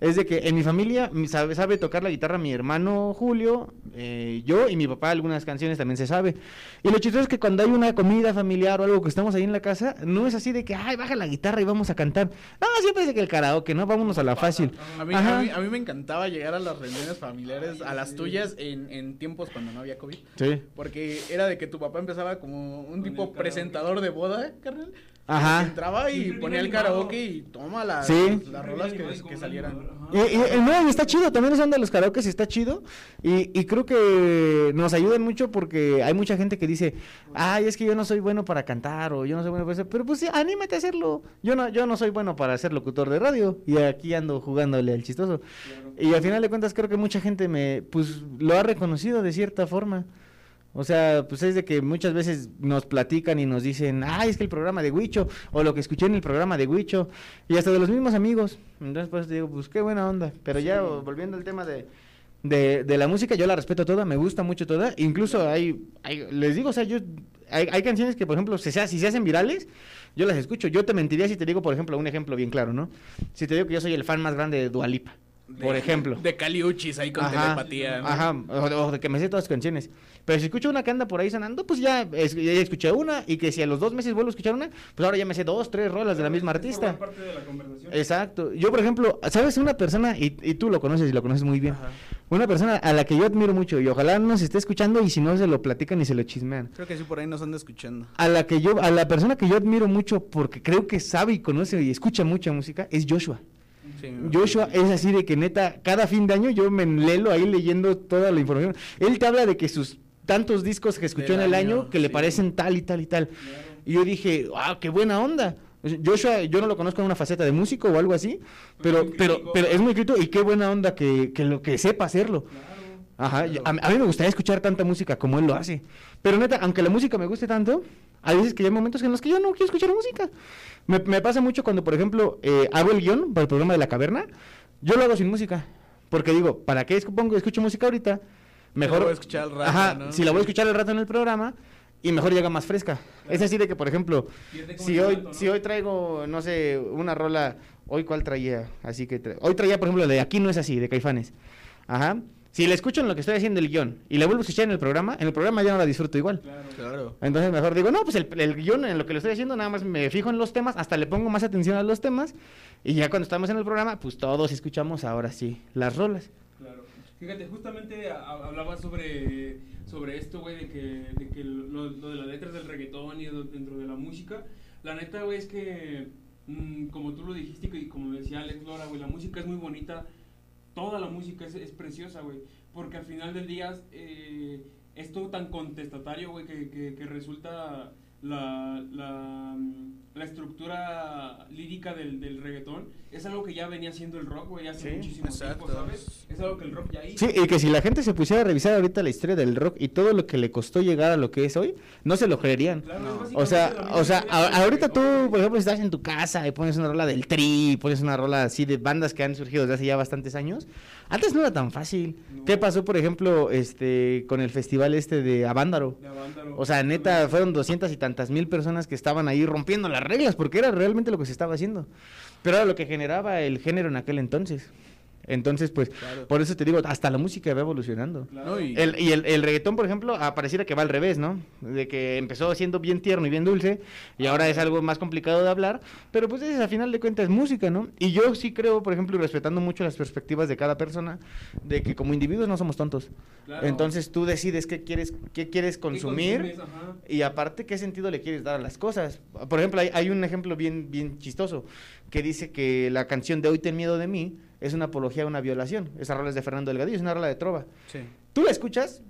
[SPEAKER 3] es de que en mi familia mi- sabe, sabe tocar la guitarra mi hermano Julio, eh, yo y mi papá algunas canciones también se sabe. Y lo chistoso es que cuando hay una comida familiar o algo que estamos ahí en la casa, no es así de que, ay, baja la guitarra y vamos a cantar. No, siempre es de que el karaoke, ¿no? Vámonos a la fácil.
[SPEAKER 2] A mí,
[SPEAKER 3] Ajá.
[SPEAKER 2] a, mí, a mí me encantaba llegar a las reuniones familiares, a las tuyas, en, en tiempos cuando no había COVID.
[SPEAKER 3] Sí.
[SPEAKER 2] Porque era de que tu papá empezaba como un tipo presentador de boda, ¿eh, carnal.
[SPEAKER 3] Ajá.
[SPEAKER 2] Entraba y ponía el karaoke y toma las,
[SPEAKER 3] Sí.
[SPEAKER 2] las rolas que, que salieran.
[SPEAKER 3] Y, y- y no, y está chido, también eso de los karaoke está chido. Y, y creo que nos ayudan mucho porque hay mucha gente que dice, ay, es que yo no soy bueno para cantar o yo no soy bueno para eso. Pero pues sí, anímate a hacerlo. Yo no, yo no soy bueno para ser locutor de radio y aquí ando jugándole al chistoso. Y al final de cuentas creo que mucha gente me, pues lo ha reconocido de cierta forma. O sea, pues es de que muchas veces nos platican y nos dicen, ay, es que el programa de Huicho, o lo que escuché en el programa de Huicho, y hasta de los mismos amigos. Entonces, pues digo, pues qué buena onda. Pero ya volviendo al tema de, de, de la música, yo la respeto toda, me gusta mucho toda. Incluso hay, hay- les digo, o sea, yo, hay, hay canciones que, por ejemplo, se- si se hacen virales, yo las escucho. Yo te mentiría si te digo, por ejemplo, un ejemplo bien claro, ¿no? Si te digo que yo soy el fan más grande de Dualipa, por ejemplo.
[SPEAKER 2] De Caliuchis ahí con
[SPEAKER 3] Ajá,
[SPEAKER 2] telepatía. ¿no?
[SPEAKER 3] Ajá, o, o de que me sé todas las canciones. Pero si escucho una que anda por ahí sonando, pues ya, es- ya escuché una. Y que si a los dos meses vuelvo a escuchar una, pues ahora ya me sé dos, tres rolas de la misma artista.
[SPEAKER 1] parte de la conversación.
[SPEAKER 3] Exacto. Yo, por ejemplo, ¿sabes? Una persona, y, y tú lo conoces y lo conoces muy bien. Una persona a la que yo admiro mucho y ojalá nos esté escuchando y si no se lo platican y se lo chismean.
[SPEAKER 2] Creo que sí por ahí nos anda escuchando.
[SPEAKER 3] A la que yo, a la persona que yo admiro mucho porque creo que sabe y conoce y escucha mucha música es Joshua.
[SPEAKER 2] Sí,
[SPEAKER 3] Joshua es así de que neta, cada fin de año yo me enlelo ahí leyendo toda la información. Él te habla de que sus tantos discos que escuchó en el
[SPEAKER 2] año,
[SPEAKER 3] año que le parecen tal y tal y tal. Y yo dije, ah, qué buena onda. Joshua, yo no lo conozco en una faceta de músico o algo así, pero,
[SPEAKER 1] muy
[SPEAKER 3] pero,
[SPEAKER 1] crítico.
[SPEAKER 3] pero es muy crítico y qué buena onda que, que lo que sepa hacerlo. Ajá, a, a mí me gustaría escuchar tanta música como él lo hace. Pero neta, aunque la música me guste tanto, hay veces que hay momentos en los que yo no quiero escuchar música. Me, me pasa mucho cuando, por ejemplo, eh, hago el guion para el programa de la caverna, yo lo hago sin música. Porque digo, ¿para qué pongo, escucho música ahorita? Mejor.
[SPEAKER 2] voy a escuchar al rato,
[SPEAKER 3] Ajá,
[SPEAKER 2] ¿no?
[SPEAKER 3] si la voy a escuchar al rato en el programa. Y mejor llega más fresca. Es así de que, por ejemplo, si hoy,
[SPEAKER 1] encanto, ¿no?
[SPEAKER 3] si hoy traigo, no sé, una rola, hoy cuál traía, así que tra- hoy traía, por ejemplo, la de Aquí no es así, de Caifanes. Ajá. Si la escucho en lo que estoy haciendo el guion y la vuelvo a escuchar en el programa, en el programa ya no la disfruto igual.
[SPEAKER 2] Claro.
[SPEAKER 3] Entonces mejor digo, no, pues el, el guion en lo que lo estoy haciendo, nada más me fijo en los temas, hasta le pongo más atención a los temas, y ya cuando estamos en el programa, pues todos escuchamos ahora sí las rolas.
[SPEAKER 1] Claro. Fíjate, justamente ha- hablaba sobre, sobre esto, güey, de que, de que lo, lo de las letras del reggaetón y de- dentro de la música. La neta, güey, es que, mm, como tú lo dijiste y como decía Alex Lora, güey, la música es muy bonita. Toda la música es, es preciosa, güey. Porque al final del día eh, es todo tan contestatario, güey, que, que, que resulta la, la, mm, la estructura lírica del, del reggaetón. Es algo que ya venía siendo el rock, güey, hace
[SPEAKER 3] Sí,
[SPEAKER 1] muchísimo
[SPEAKER 2] exacto.
[SPEAKER 1] tiempo, ¿sabes? Es algo que el rock ya hizo.
[SPEAKER 3] Sí, y que si la gente se pusiera a revisar ahorita la historia del rock y todo lo que le costó llegar a lo que es hoy, no se lo creerían.
[SPEAKER 1] Claro,
[SPEAKER 3] O sea, o sea, a- ahorita tú, por ejemplo, estás en tu casa y pones una rola del Tri, pones una rola así de bandas que han surgido desde hace ya bastantes años, antes no era tan fácil.
[SPEAKER 1] No.
[SPEAKER 3] ¿Qué pasó, por ejemplo, este con el festival este de Avándaro?
[SPEAKER 1] de Avándaro.
[SPEAKER 3] O sea, neta, fueron doscientas y tantas mil personas que estaban ahí rompiendo las reglas, porque era realmente lo que se estaba haciendo. Pero era lo que generaba el género en aquel entonces. Entonces, pues,
[SPEAKER 2] Claro.
[SPEAKER 3] por eso te digo, hasta la música va evolucionando.
[SPEAKER 1] Claro.
[SPEAKER 2] No, y-
[SPEAKER 3] El, y el, el reggaetón, por ejemplo, ah, pareciera que va al revés, ¿no? De que empezó siendo bien tierno y bien dulce y ahora es algo más complicado de hablar, pero pues es, a final de cuentas es música, ¿no? Y yo sí creo, por ejemplo, y respetando mucho las perspectivas de cada persona, de que como individuos no somos tontos.
[SPEAKER 1] Claro.
[SPEAKER 3] Entonces tú decides qué quieres, qué quieres
[SPEAKER 1] ¿Qué
[SPEAKER 3] consumir. Y aparte, ¿qué sentido le quieres dar a las cosas? Por ejemplo, hay, hay un ejemplo bien, bien chistoso que dice que la canción de Hoy ten miedo de mí es una apología a una violación. Esa rola es de Fernando Delgadillo, es una rola de trova.
[SPEAKER 2] Sí.
[SPEAKER 3] Tú la escuchas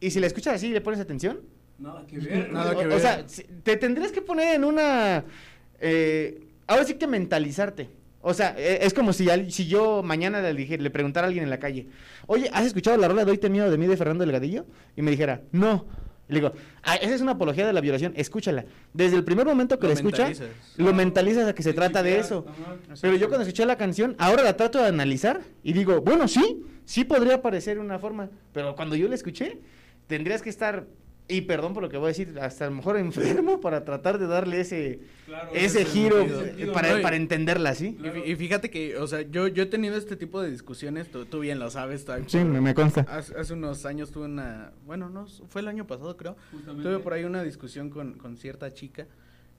[SPEAKER 3] y si la escuchas así y le pones atención,
[SPEAKER 1] Nada que ver.
[SPEAKER 2] Nada que
[SPEAKER 3] o,
[SPEAKER 2] ver.
[SPEAKER 3] o sea, te tendrías que poner en una... eh, ahora sí que mentalizarte. O sea, eh, es como si, al- si yo mañana le, dije- le preguntara a alguien en la calle, oye, ¿has escuchado la rola de Hoy te miedo de mí de Fernando Delgadillo? Y me dijera, no. Y le digo, ah, esa es una apología de la violación, escúchala. Desde el primer momento que
[SPEAKER 2] Lo
[SPEAKER 3] la escuchas, lo mentalizas a que se trata de eso.
[SPEAKER 1] ajá.
[SPEAKER 3] Pero yo cuando escuché la canción, ahora la trato de analizar y digo, bueno, sí, sí podría parecer una forma, pero cuando yo la escuché, tendrías que estar, y perdón por lo que voy a decir, hasta a lo mejor enfermo para tratar de darle ese,
[SPEAKER 1] Claro,
[SPEAKER 3] ese
[SPEAKER 1] ese
[SPEAKER 3] giro
[SPEAKER 1] sentido,
[SPEAKER 3] eh, para,
[SPEAKER 2] ¿no?
[SPEAKER 3] para entenderla, ¿sí?
[SPEAKER 2] Y fí- Y, fíjate que, o sea, yo, yo he tenido este tipo de discusiones, tú, tú bien lo sabes. tal-
[SPEAKER 3] Sí, me, me consta.
[SPEAKER 2] Hace, hace unos años tuve una, bueno, no, fue el año pasado creo,
[SPEAKER 1] Justamente.
[SPEAKER 2] tuve por ahí una discusión con, con cierta chica,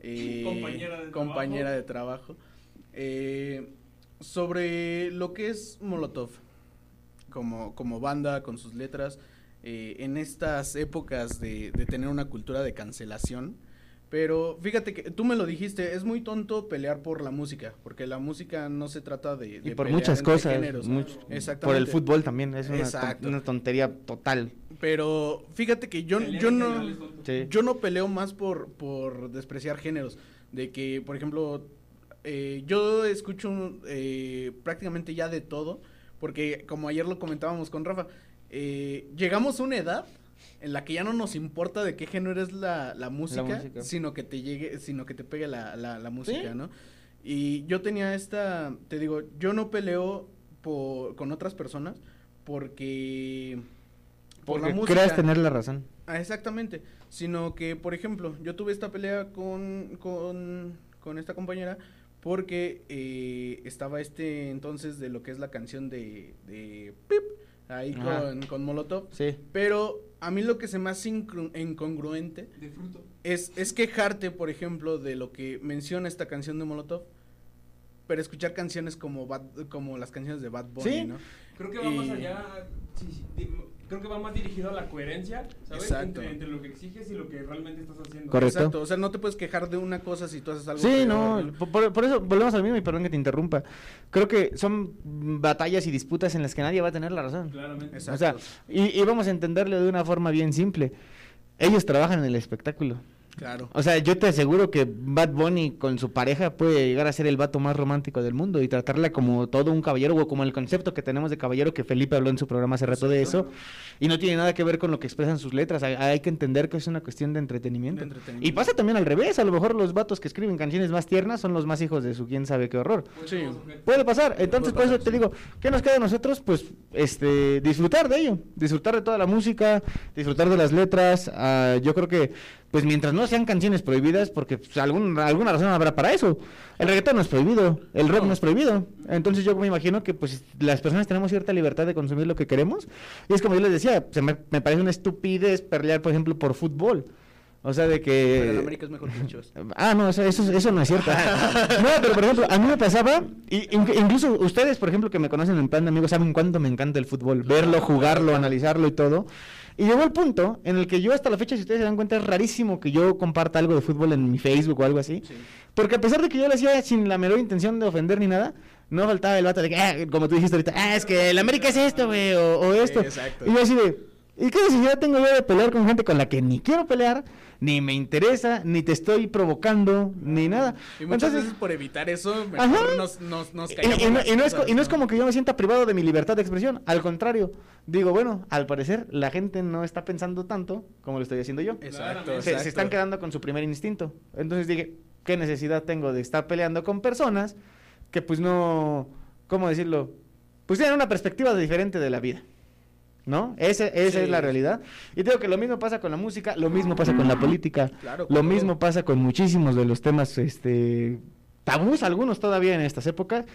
[SPEAKER 2] eh,
[SPEAKER 1] Compañera de
[SPEAKER 2] compañera
[SPEAKER 1] trabajo.
[SPEAKER 2] de trabajo, eh, sobre lo que es Molotov, como, como banda, con sus letras, eh, en estas épocas de, de tener una cultura de cancelación. Pero fíjate que tú me lo dijiste, es muy tonto pelear por la música, porque la música no se trata de...
[SPEAKER 3] Y por muchas cosas,
[SPEAKER 2] géneros.
[SPEAKER 3] mucho-
[SPEAKER 2] Exactamente.
[SPEAKER 3] por el fútbol también, es una, ton-
[SPEAKER 2] Exacto.
[SPEAKER 3] una tontería total.
[SPEAKER 2] Pero fíjate que yo, yo no...
[SPEAKER 3] Sí.
[SPEAKER 2] Yo no peleo más por, por despreciar géneros. De que, por ejemplo, eh, yo escucho eh, prácticamente ya de todo. Porque, como ayer lo comentábamos con Rafa, eh, llegamos a una edad en la que ya no nos importa de qué género es la, la música,
[SPEAKER 3] música.
[SPEAKER 2] sino que te llegue, sino que te pegue la, la, música,
[SPEAKER 3] Sí.
[SPEAKER 2] ¿no? Y yo tenía esta, te digo, yo no peleo por, con otras personas porque... por la música.
[SPEAKER 3] creas tener la razón.
[SPEAKER 2] Ah, exactamente. Sino que, por ejemplo, yo tuve esta pelea con, con, con esta compañera porque eh, estaba este entonces de lo que es la canción de, de Pip, ahí con, con Molotov.
[SPEAKER 3] Sí.
[SPEAKER 2] Pero a mí lo que se me hace incru- incongruente
[SPEAKER 1] De fruto.
[SPEAKER 2] es, es quejarte, por ejemplo, de lo que menciona esta canción de Molotov, pero escuchar canciones como, Bad- como las canciones de Bad Bunny,
[SPEAKER 3] Sí.
[SPEAKER 2] ¿no?
[SPEAKER 1] Creo que va más
[SPEAKER 2] Y-
[SPEAKER 1] allá. sí, sí, creo que va más dirigido a la coherencia, ¿sabes?
[SPEAKER 2] Exacto.
[SPEAKER 1] Entre, entre lo que exiges y lo que realmente estás haciendo.
[SPEAKER 3] Correcto.
[SPEAKER 2] Exacto, o sea, no te puedes quejar de una cosa si tú haces algo
[SPEAKER 3] Sí, no, por- por, por eso volvemos al mismo y perdón que te interrumpa. Creo que son batallas y disputas en las que nadie va a tener la razón.
[SPEAKER 1] Claramente.
[SPEAKER 2] Exacto.
[SPEAKER 3] O sea, y, y vamos a entenderlo de una forma bien simple. Ellos trabajan en el espectáculo.
[SPEAKER 2] Claro.
[SPEAKER 3] O sea, yo te aseguro que Bad Bunny con su pareja puede llegar a ser el vato más romántico del mundo y tratarla como todo un caballero o como el concepto que tenemos de caballero que Felipe habló en su programa hace rato de eso y no tiene nada que ver con lo que expresan sus letras. Hay, hay que entender que es una cuestión de entretenimiento.
[SPEAKER 2] De entretenimiento.
[SPEAKER 3] Y pasa también al revés. A lo mejor los vatos que escriben canciones más tiernas son los más hijos de su quién sabe qué horror.
[SPEAKER 2] Sí.
[SPEAKER 3] Puede pasar. Entonces, por eso te digo, ¿qué nos queda a nosotros? Pues, este, disfrutar de ello. Disfrutar de toda la música, disfrutar de las letras. ah, yo creo que, pues, mientras no sean canciones prohibidas, porque pues, algún- alguna razón habrá para eso. El reggaetón no es prohibido, el rock no es prohibido. Entonces, yo me imagino que, pues, las personas tenemos cierta libertad de consumir lo que queremos. Y es como yo les decía, se me, me parece una estupidez perlear, por ejemplo, por fútbol. O sea, de que...
[SPEAKER 2] Pero en América es mejor que Chivas.
[SPEAKER 3] Ah, no, eso, eso, eso no es cierto. no, pero por ejemplo, a mí me pasaba, y, in- incluso ustedes, por ejemplo, que me conocen en plan de amigos, saben cuánto me encanta el fútbol, verlo, jugarlo, analizarlo y todo. Y llegó el punto en el que yo hasta la fecha, si ustedes se dan cuenta, es rarísimo que yo comparta algo de fútbol en mi Facebook o algo así. Porque a pesar de que yo lo hacía sin la menor intención de ofender ni nada, no faltaba el vato de que, ah, como tú dijiste ahorita, ah, es que el América es esto, güey, o, o esto.
[SPEAKER 2] exacto.
[SPEAKER 3] Y yo así de, ¿y qué necesidad tengo yo de pelear con gente con la que ni quiero pelear, ni me interesa, ni te estoy provocando, ni nada?
[SPEAKER 2] Y muchas
[SPEAKER 3] Entonces,
[SPEAKER 2] veces por evitar eso, mejor nos, nos, nos
[SPEAKER 3] y, no,
[SPEAKER 2] las
[SPEAKER 3] y no es, y no es como que yo me sienta privado de mi libertad de expresión, al contrario, digo, bueno, al parecer la gente no está pensando tanto como lo estoy haciendo yo.
[SPEAKER 2] Exacto,
[SPEAKER 3] Se, se
[SPEAKER 2] exacto.
[SPEAKER 3] están quedando con su primer instinto. Entonces dije, ¿qué necesidad tengo de estar peleando con personas que pues no, ¿cómo decirlo? Pues tienen una perspectiva diferente de la vida. ¿No? Ese- esa
[SPEAKER 2] Sí.
[SPEAKER 3] es la realidad. Y digo que lo mismo pasa con la música, lo mismo pasa con la política,
[SPEAKER 2] Claro,
[SPEAKER 3] lo mismo pasa con muchísimos de los temas, este, tabús, algunos todavía en estas épocas.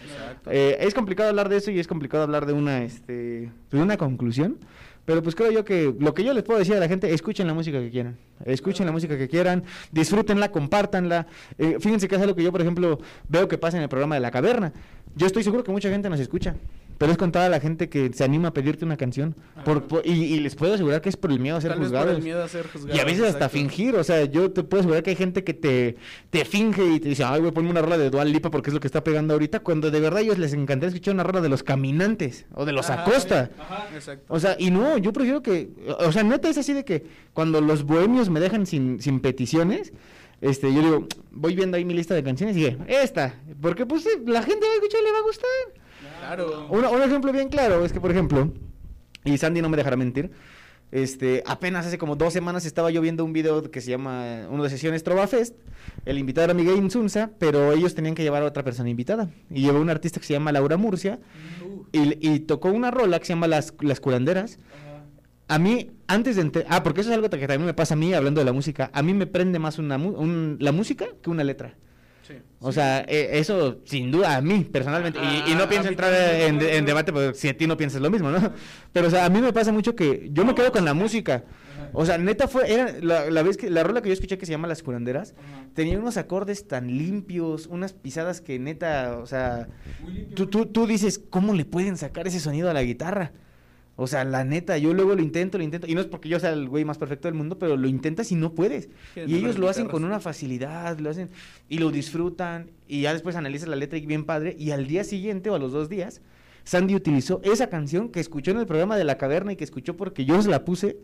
[SPEAKER 3] Eh, es complicado hablar de eso y es complicado hablar de una, este, de una conclusión. Pero pues creo yo que lo que yo les puedo decir a la gente, escuchen la música que quieran. Escuchen la música que quieran, disfrútenla, compártanla. Eh, fíjense que es algo que yo, por ejemplo, veo que pasa en el programa de La Caverna. Yo estoy seguro que mucha gente nos escucha. Pero es con toda la gente que se anima a pedirte una canción. Por- por- y, y les puedo asegurar que es por el miedo a ser
[SPEAKER 2] Tal vez por
[SPEAKER 3] juzgados.
[SPEAKER 2] el miedo a ser juzgados.
[SPEAKER 3] Y a veces hasta fingir, o sea, yo te puedo asegurar que hay gente que te, te finge y te dice, ay, güey, ponme una rola de Dual Lipa porque es lo que está pegando ahorita, cuando de verdad a ellos les encantaría escuchar una rola de los caminantes o de los
[SPEAKER 2] Ajá,
[SPEAKER 3] Acosta.
[SPEAKER 2] Exacto.
[SPEAKER 3] O sea, y no, yo prefiero que, o sea, neta es así de que cuando los bohemios me dejan sin, sin peticiones, este, yo digo, voy viendo ahí mi lista de canciones y dije, esta, porque pues la gente va a escuchar y le va a gustar.
[SPEAKER 2] Claro.
[SPEAKER 3] Un, un ejemplo bien claro es que, por ejemplo, y Sandy no me dejará mentir, este, apenas hace como dos semanas estaba yo viendo un video que se llama, uno de sesiones Trova Fest, el invitado era Miguel Insunza, pero ellos tenían que llevar a otra persona invitada, y llevó un artista que se llama Laura Murcia, y, y tocó una rola que se llama Las, Las Curanderas, a mí, antes de... Ah, porque eso es algo que también me pasa a mí hablando de la música. A mí me prende más una mu- un- la música que una letra.
[SPEAKER 2] Sí.
[SPEAKER 3] O sea, eh, eso sin duda a mí personalmente. Y, y
[SPEAKER 2] Ah,
[SPEAKER 3] no
[SPEAKER 2] a
[SPEAKER 3] pienso entrar en debate porque si a ti no piensas lo mismo, ¿no? Pero o sea, a mí me pasa mucho que yo me quedo con la música. O sea, neta fue era la, la vez que la rola que yo escuché que se llama Las curanderas tenía unos acordes tan limpios, unas pisadas que neta, o sea, tú, tú, tú dices, ¿cómo le pueden sacar ese sonido a la guitarra? O sea, la neta, yo luego lo intento, lo intento, y no es porque yo sea el güey más perfecto del mundo, pero lo intentas y no puedes. Y ellos lo hacen con una facilidad, lo hacen y lo disfrutan, y ya después analizas la letra y bien padre, y al día siguiente o a los dos días, Sandy utilizó esa canción que escuchó en el programa de La Caverna y que escuchó porque yo se la puse,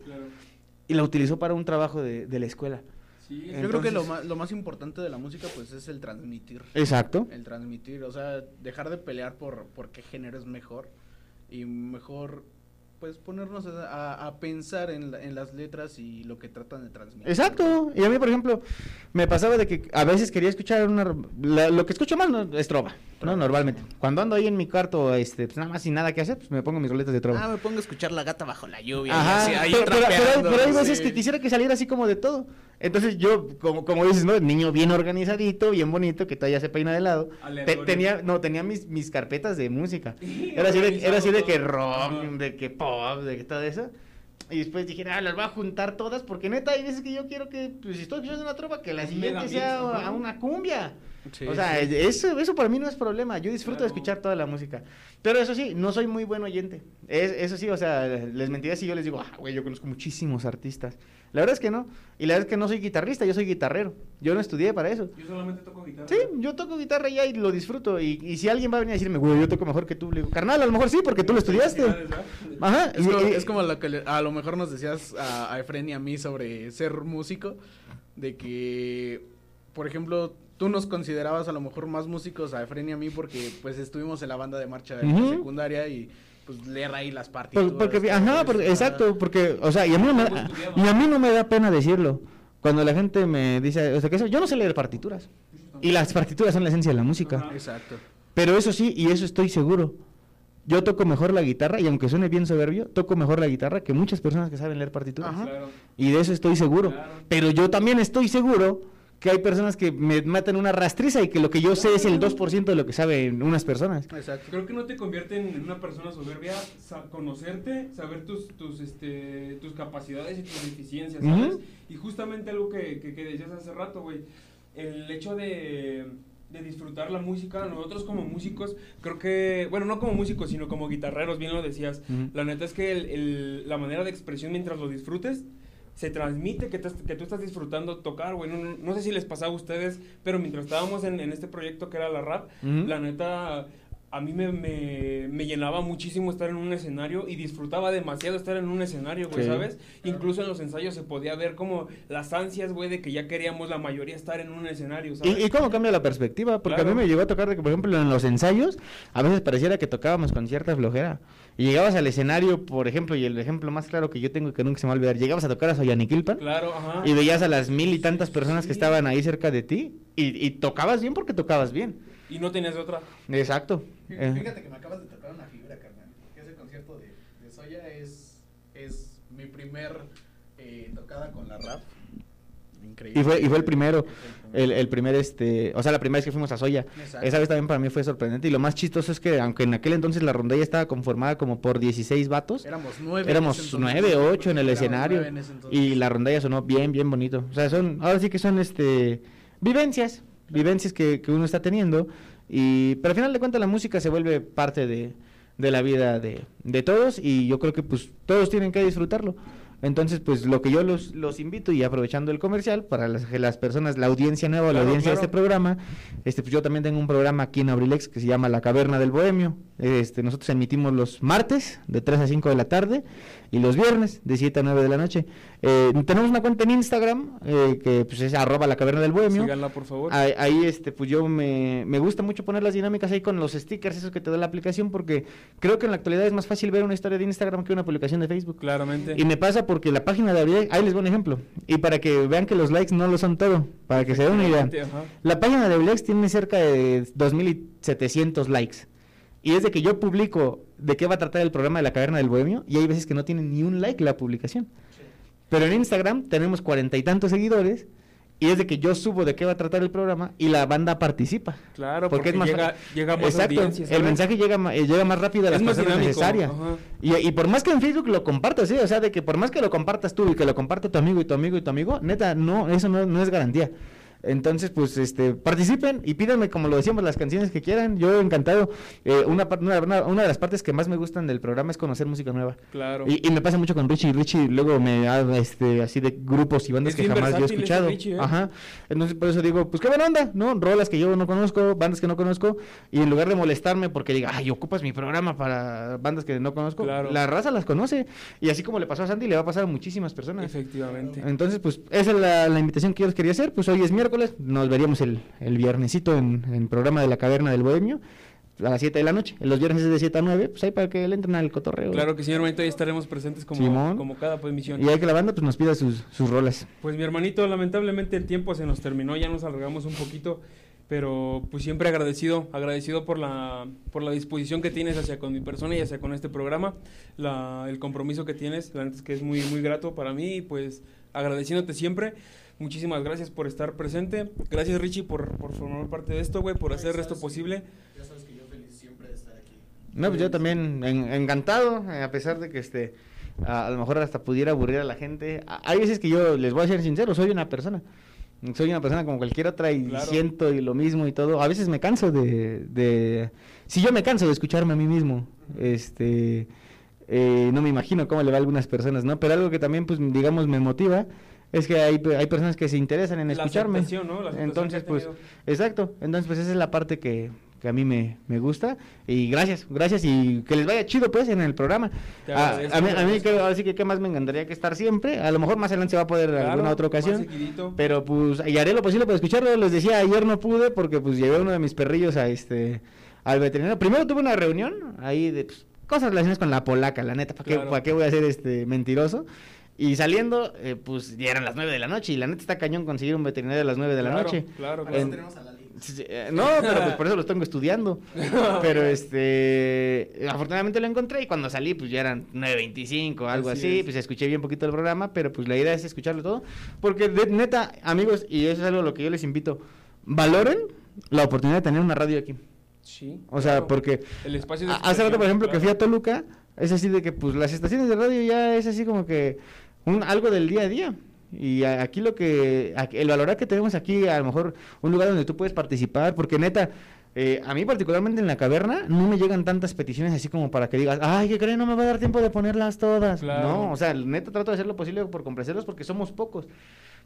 [SPEAKER 3] y la utilizó para un trabajo de, de la escuela.
[SPEAKER 1] Sí,
[SPEAKER 2] Yo creo que lo
[SPEAKER 3] Entonces-
[SPEAKER 2] más, lo más importante de la música pues es el transmitir.
[SPEAKER 3] Exacto.
[SPEAKER 2] El transmitir, o sea, dejar de pelear por, por qué género es mejor y mejor pues ponernos a, a- pensar en, la- en las letras y lo que tratan de transmitir.
[SPEAKER 3] Exacto. Y a mí, por ejemplo, me pasaba de que a veces quería escuchar una... la- lo que escucho más no, es trova, ¿no? Normalmente. Cuando ando ahí en mi cuarto, este, pues nada más sin nada que hacer, pues me pongo mis roletas de trova.
[SPEAKER 2] Ah, me pongo a escuchar la gata bajo la lluvia.
[SPEAKER 3] Ajá,
[SPEAKER 2] y así, ahí
[SPEAKER 3] pero, pero- pero hay-
[SPEAKER 2] trapeando,
[SPEAKER 3] pero hay veces
[SPEAKER 2] sí.
[SPEAKER 3] que quisiera que saliera así como de todo. Entonces yo, como, como dices, ¿no? Niño bien organizadito, bien bonito, que todavía se peina de lado. Te- tenía, no, tenía mis, mis carpetas de música. Era así de, era así de que rock,
[SPEAKER 1] Ajá.
[SPEAKER 3] de que pop, de que todo eso. Y después dije, ah, las voy a juntar todas, porque neta, hay veces que yo quiero que, pues si estoy escuchando una tropa, que la siguiente sea a una cumbia.
[SPEAKER 2] Sí,
[SPEAKER 3] o sea,
[SPEAKER 2] sí.
[SPEAKER 3] eso, eso para mí no es problema. Yo disfruto de
[SPEAKER 1] Claro.
[SPEAKER 3] escuchar toda la música. Pero eso sí, no soy muy buen oyente. Es, eso sí, o sea, les mentiría si yo les digo, ah, güey, yo conozco muchísimos artistas. La verdad es que no. Y la verdad es que no soy guitarrista, yo soy guitarrero. Yo no estudié para eso.
[SPEAKER 1] Yo solamente toco guitarra.
[SPEAKER 3] Sí, yo toco guitarra ya y lo disfruto. Y, y si alguien va a venir a decirme, güey, yo toco mejor que tú, le digo, carnal, a lo mejor sí, porque tú lo estudiaste. Ajá.
[SPEAKER 2] Es
[SPEAKER 3] y-
[SPEAKER 2] como,
[SPEAKER 3] y-
[SPEAKER 2] es como lo que le- a lo mejor nos decías a, a Efren y a mí sobre ser músico. de que, por ejemplo, tú nos considerabas a lo mejor más músicos a Efren y a mí porque pues estuvimos en la banda de marcha de la secundaria y pues leer ahí las partituras.
[SPEAKER 3] Por- porque,
[SPEAKER 2] todo
[SPEAKER 3] ajá,
[SPEAKER 2] eso,
[SPEAKER 3] porque-
[SPEAKER 2] ajá.
[SPEAKER 3] exacto, porque, o sea, y a mí no me da, y a mí no me da pena decirlo. Cuando la gente me dice, o sea, que eso, yo no sé leer partituras. Y las partituras son la esencia de la música.
[SPEAKER 1] Ajá.
[SPEAKER 2] Exacto.
[SPEAKER 3] Pero eso sí, y eso estoy seguro. Yo toco mejor la guitarra, y aunque suene bien soberbio, toco mejor la guitarra que muchas personas que saben leer partituras.
[SPEAKER 2] Ajá.
[SPEAKER 1] Claro.
[SPEAKER 3] Y de eso estoy seguro.
[SPEAKER 1] Claro.
[SPEAKER 3] Pero yo también estoy seguro que hay personas que me matan una rastriza y que lo que yo sé es el 2% de lo que saben unas personas.
[SPEAKER 2] Exacto.
[SPEAKER 1] Creo que no te convierte en una persona soberbia sa- conocerte, saber tus, tus, este, tus capacidades y tus deficiencias, ¿sabes?
[SPEAKER 3] Ujú.
[SPEAKER 1] Y justamente algo que, que, que decías hace rato, güey, el hecho de, de disfrutar la música, nosotros como músicos, creo que, bueno, no como músicos, sino como guitarreros, bien lo decías,
[SPEAKER 3] Ujú.
[SPEAKER 1] la neta es que el- el- la manera de expresión mientras lo disfrutes, se transmite que, te- que tú estás disfrutando tocar, güey. No, no- no sé si les pasaba a ustedes, pero mientras estábamos en, en este proyecto que era la rap, la neta, a mí me, me, me llenaba muchísimo estar en un escenario y disfrutaba demasiado estar en un escenario, güey,
[SPEAKER 3] Sí.
[SPEAKER 1] ¿sabes? Incluso en los ensayos se podía ver como las ansias, güey, de que ya queríamos la mayoría estar en un escenario, ¿sabes?
[SPEAKER 3] ¿Y, y cómo cambia la perspectiva? Porque a mí me llegó a tocar de que, por ejemplo, en los ensayos, a veces pareciera que tocábamos con cierta flojera. Y llegabas al escenario, por ejemplo, y el ejemplo más claro que yo tengo y que nunca se me va a olvidar, llegabas a tocar a Soyaniquilpan
[SPEAKER 1] Claro, ajá.
[SPEAKER 3] y veías a las mil y tantas personas que estaban ahí cerca de ti y, y tocabas bien porque tocabas bien.
[SPEAKER 1] Y no tenías otra.
[SPEAKER 3] Exacto. Eh,
[SPEAKER 2] Fíjate que me acabas de tocar una fibra, carnal. Que ese concierto de, de Soya es, es mi primer eh, tocada con la rap. Increíble.
[SPEAKER 3] Y fue, y fue el primero, el, el primer, este, o sea, la primera vez que fuimos a Soya.
[SPEAKER 2] Exacto.
[SPEAKER 3] Esa vez también para mí fue sorprendente. Y lo más chistoso es que, aunque en aquel entonces la rondalla estaba conformada como por 16 vatos,
[SPEAKER 2] Éramos nueve. en ese
[SPEAKER 3] éramos
[SPEAKER 2] entonces.
[SPEAKER 3] nueve, ocho en el escenario.
[SPEAKER 2] en.
[SPEAKER 3] Y la rondalla sonó bien, bien bonito. O sea, son, ahora sí que son, este, vivencias, vivencias que, que uno está teniendo. Y, pero al final de cuentas la música se vuelve parte de, de la vida de, de todos y yo creo que pues todos tienen que disfrutarlo. Entonces, pues lo que yo los, los invito y aprovechando el comercial para las, que las personas, la audiencia nueva, la
[SPEAKER 1] Claro,
[SPEAKER 3] audiencia de este programa, este pues yo también tengo un programa aquí en Abrilex que se llama La Caverna del Bohemio. Este, nosotros emitimos los martes de 3 a 5 de la tarde y los viernes de 7 a 9 de la noche. Eh, tenemos una cuenta en Instagram eh, que pues es arroba la caverna del bohemio.
[SPEAKER 1] Síganla, por favor.
[SPEAKER 3] Ahí, ahí, este, pues yo me, me gusta mucho poner las dinámicas ahí con los stickers, esos que te da la aplicación, porque creo que en la actualidad es más fácil ver una historia de Instagram que una publicación de Facebook.
[SPEAKER 1] Claramente.
[SPEAKER 3] Y me pasa porque la página de Abrilex, ahí les voy un ejemplo, y para que vean que los likes no lo son todo, para que se den una idea.
[SPEAKER 1] Ajá.
[SPEAKER 3] La página de Abrilex tiene cerca de 2.700 likes. Y desde que yo publico de qué va a tratar el programa de la caverna del bohemio, y hay veces que no tiene ni un like la publicación. Pero en Instagram tenemos cuarenta y tantos seguidores, y desde que yo subo de qué va a tratar el programa, y la banda participa.
[SPEAKER 1] Claro,
[SPEAKER 3] Porque
[SPEAKER 1] porque,
[SPEAKER 3] es más
[SPEAKER 1] llega, llega más
[SPEAKER 3] Exacto, el
[SPEAKER 1] ¿sabes?
[SPEAKER 3] mensaje llega, eh, llega más rápido a las
[SPEAKER 1] Es
[SPEAKER 3] personas necesarias. Y, y por más que en Facebook lo compartas, ¿sí? o sea, de que por más que lo compartas tú y que lo comparte tu amigo y tu amigo y tu amigo, neta, no, eso no, no es garantía. Entonces, pues, este, participen y pídanme, como lo decíamos, las canciones que quieran. Yo encantado. Eh, una, una, una- una de las partes que más me gustan del programa es conocer música nueva.
[SPEAKER 1] Claro.
[SPEAKER 3] Y, y me pasa mucho con Richie. Richie luego me habla este, así de grupos y bandas
[SPEAKER 1] Es
[SPEAKER 3] que jamás yo he escuchado.
[SPEAKER 1] Richie, ¿eh?
[SPEAKER 3] Ajá. Entonces por eso digo, pues qué buena onda, ¿no? Rolas que yo no conozco, bandas que no conozco. Y en lugar de molestarme porque diga, ay, ocupas mi programa para bandas que no conozco,
[SPEAKER 1] Claro.
[SPEAKER 3] la raza las conoce. Y así como le pasó a Sandy, le va a pasar a muchísimas personas.
[SPEAKER 1] Efectivamente.
[SPEAKER 3] Entonces, pues esa es la, la invitación que yo les quería hacer. Pues hoy es miércoles, nos veríamos el, el viernesito en en el programa de la Caverna del Bohemio a las 7 de la noche. Los viernes es de 7 a 9, pues ahí para que le entren al cotorreo.
[SPEAKER 1] Claro que sí, hermanito, ahí estaremos presentes como,
[SPEAKER 3] Simón.
[SPEAKER 1] como cada pues, emisión.
[SPEAKER 3] Y hay que la banda pues nos pida sus, sus rolas.
[SPEAKER 1] Pues mi hermanito, lamentablemente el tiempo se nos terminó, ya nos alargamos un poquito, pero pues siempre agradecido, agradecido por la, por la disposición que tienes hacia con mi persona y hacia con este programa, la, el compromiso que tienes, la neta es que es muy, muy grato para mí y pues agradeciéndote siempre. Muchísimas gracias por estar presente. Gracias Richie por, por formar parte de esto, güey, por hacer esto posible.
[SPEAKER 2] Ya sabes que yo feliz siempre de estar aquí.
[SPEAKER 3] No, pues yo también en- encantado, a pesar de que este a, a lo mejor hasta pudiera aburrir a la gente. A- hay veces que yo les voy a ser sincero, soy una persona. Soy una persona como cualquier otra y
[SPEAKER 1] Claro.
[SPEAKER 3] siento y lo mismo y todo. A veces me canso de, de si yo me canso de escucharme a mí mismo, este eh, no me imagino cómo le va a algunas personas, ¿no? Pero algo que también pues digamos me motiva es que hay, hay personas que se interesan en
[SPEAKER 1] La
[SPEAKER 3] escucharme.
[SPEAKER 1] aceptación, ¿no? La
[SPEAKER 3] Entonces, pues, exacto. Entonces, pues esa es la parte que, que a mí me, me gusta. Y gracias, gracias y que les vaya chido pues en el programa.
[SPEAKER 1] Te
[SPEAKER 3] A, mí, a mí que, ahora sí que qué más me encantaría que estar siempre. A lo mejor más adelante se va a poder
[SPEAKER 1] Claro,
[SPEAKER 3] alguna otra ocasión. Pero pues, y haré lo posible para escucharlo. Les decía, ayer no pude porque pues llevé a uno de mis perrillos a este, al veterinario. Primero tuve una reunión ahí de pues, cosas relacionadas con la polaca, la neta. ¿Para qué, para qué voy a ser este mentiroso? Y saliendo, eh, pues ya eran las 9 de la noche. Y la neta está cañón conseguir un veterinario a las 9 de la
[SPEAKER 1] Claro,
[SPEAKER 3] noche.
[SPEAKER 1] Claro,
[SPEAKER 2] Por eso
[SPEAKER 1] claro.
[SPEAKER 2] tenemos a la
[SPEAKER 3] eh, No, pero pues por eso lo tengo estudiando. Pero este, afortunadamente lo encontré y cuando salí pues ya eran 9.25 algo
[SPEAKER 1] Así
[SPEAKER 3] así,
[SPEAKER 1] es.
[SPEAKER 3] pues escuché bien poquito el programa, pero pues la idea es escucharlo todo. Porque de- neta, amigos, y eso es algo a lo que yo les invito, valoren la oportunidad de tener una radio aquí.
[SPEAKER 1] Sí.
[SPEAKER 3] O sea,
[SPEAKER 1] claro.
[SPEAKER 3] porque
[SPEAKER 1] El espacio
[SPEAKER 3] hace rato, por ejemplo, que fui a. Toluca, es así de que pues las estaciones de radio ya es así como que un, algo del día a día. Y aquí lo que, el valorar que tenemos aquí, a lo mejor un lugar donde tú puedes participar, porque neta, eh, a mí particularmente en la caverna no me llegan tantas peticiones así como para que digas, ay, ¿qué creen? No me va a dar tiempo de ponerlas todas.
[SPEAKER 1] Claro.
[SPEAKER 3] No, o sea, neta trato de hacer lo posible por complacerlos porque somos pocos.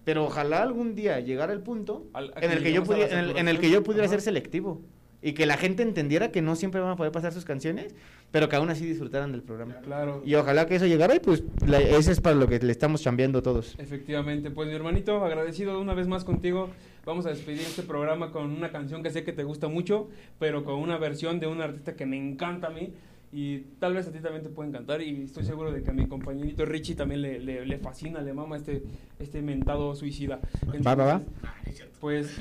[SPEAKER 3] Pero ojalá algún día llegara el punto
[SPEAKER 1] Al- a
[SPEAKER 3] en el
[SPEAKER 1] que
[SPEAKER 3] que yo pudiera, en el, en el que yo pudiera
[SPEAKER 1] Ajá.
[SPEAKER 3] ser selectivo y que la gente entendiera que no siempre van a poder pasar sus canciones, pero que aún así disfrutaran del programa.
[SPEAKER 1] Claro.
[SPEAKER 3] Y ojalá que eso llegara y pues la- ese es para lo que le estamos chambeando todos.
[SPEAKER 1] Efectivamente, pues mi hermanito, agradecido una vez más contigo. Vamos a despedir este programa con una canción que sé que te gusta mucho, pero con una versión de un artista que me encanta a mí. Y tal vez a ti también te puede encantar. Y estoy seguro de que a mi compañerito Richie también le, le- le fascina, le mama este, este mentado suicida.
[SPEAKER 3] Va, va, va.
[SPEAKER 1] Entonces, Pues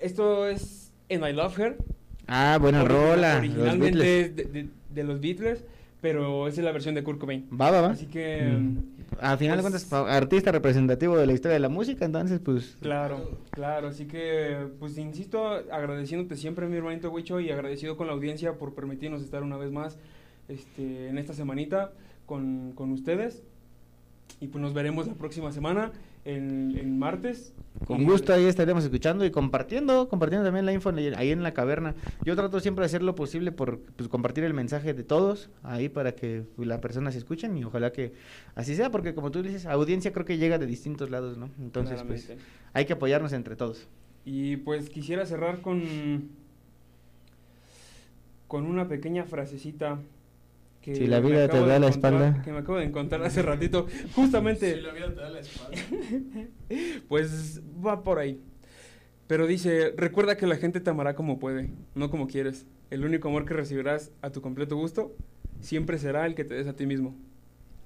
[SPEAKER 1] esto es And I Love Her.
[SPEAKER 3] Ah, buena
[SPEAKER 1] Original-
[SPEAKER 3] rola.
[SPEAKER 1] Originalmente es de, de- de los Beatles, pero esa es la versión de Kurt Cobain.
[SPEAKER 3] Va, va, va.
[SPEAKER 1] Así que...
[SPEAKER 3] Mm. Al final de
[SPEAKER 1] pues-
[SPEAKER 3] cuentas, fa- artista representativo de la historia de la música, entonces pues...
[SPEAKER 1] Claro, claro, así que, pues insisto, agradeciéndote siempre, mi hermanito Huicho, y agradecido con la audiencia por permitirnos estar una vez más este, en esta semanita con, con ustedes. Y pues nos veremos la próxima semana, en, en martes.
[SPEAKER 3] Con gusto ahí estaremos escuchando y compartiendo, compartiendo también la info ahí en la caverna. Yo trato siempre de hacer lo posible por pues, compartir el mensaje de todos ahí para que pues, las personas se escuchen y ojalá que así sea, porque como tú dices, audiencia creo que llega de distintos lados, ¿no? Entonces, pues hay que apoyarnos entre todos.
[SPEAKER 1] Y pues quisiera cerrar con, con una pequeña frasecita. Que
[SPEAKER 3] Si la vida te da la espalda.
[SPEAKER 1] Que me acabo de encontrar hace ratito. Justamente.
[SPEAKER 2] Si la vida te da la espalda.
[SPEAKER 1] Pues va por ahí. Pero dice, recuerda que la gente te amará como puede, no como quieres. El único amor que recibirás a tu completo gusto siempre será el que te des a ti mismo.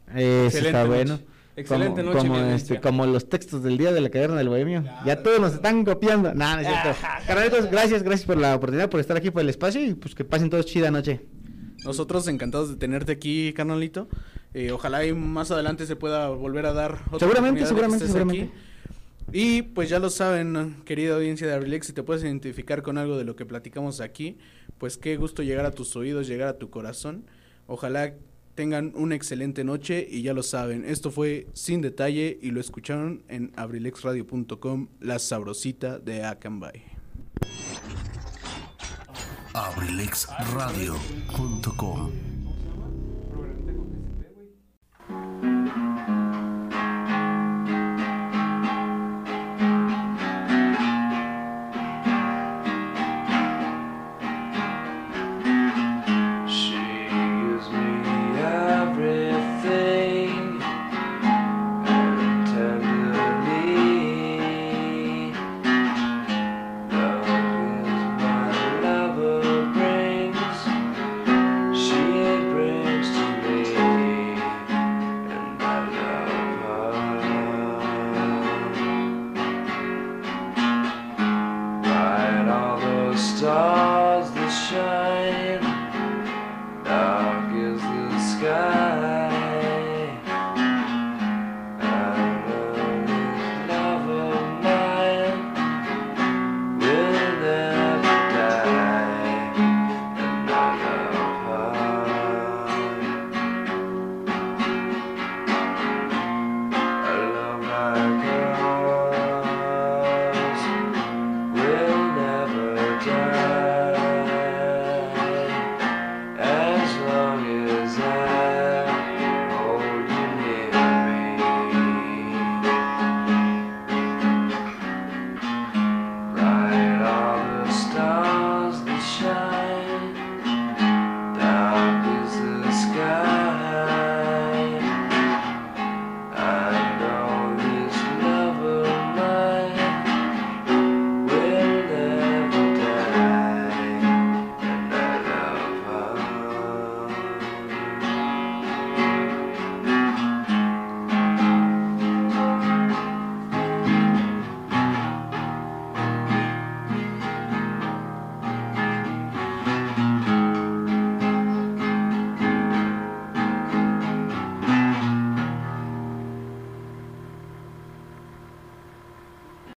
[SPEAKER 3] Eso
[SPEAKER 1] Excelente
[SPEAKER 3] está
[SPEAKER 1] noche.
[SPEAKER 3] bueno.
[SPEAKER 1] Excelente
[SPEAKER 3] como,
[SPEAKER 1] noche,
[SPEAKER 3] como,
[SPEAKER 1] mi
[SPEAKER 3] este, como los textos del día de la caverna del bohemio. ya todos nos están copiando. No, no es cierto. Carnalitos, gracias, gracias por la oportunidad, por estar aquí por el espacio y pues que pasen todos chida noche.
[SPEAKER 2] Nosotros encantados de tenerte aquí, carnalito. Eh, ojalá y más adelante se pueda volver a dar otra
[SPEAKER 3] Seguramente, seguramente,
[SPEAKER 2] aquí. Y pues ya lo saben, querida audiencia de Abrilex, si te puedes identificar con algo de lo que platicamos aquí, pues qué gusto llegar a tus oídos, llegar a tu corazón. Ojalá tengan una excelente noche y ya lo saben, esto fue Sin Detalle y lo escucharon en abrilexradio.com, la sabrosita de Akanbay.
[SPEAKER 7] abrilexradio.com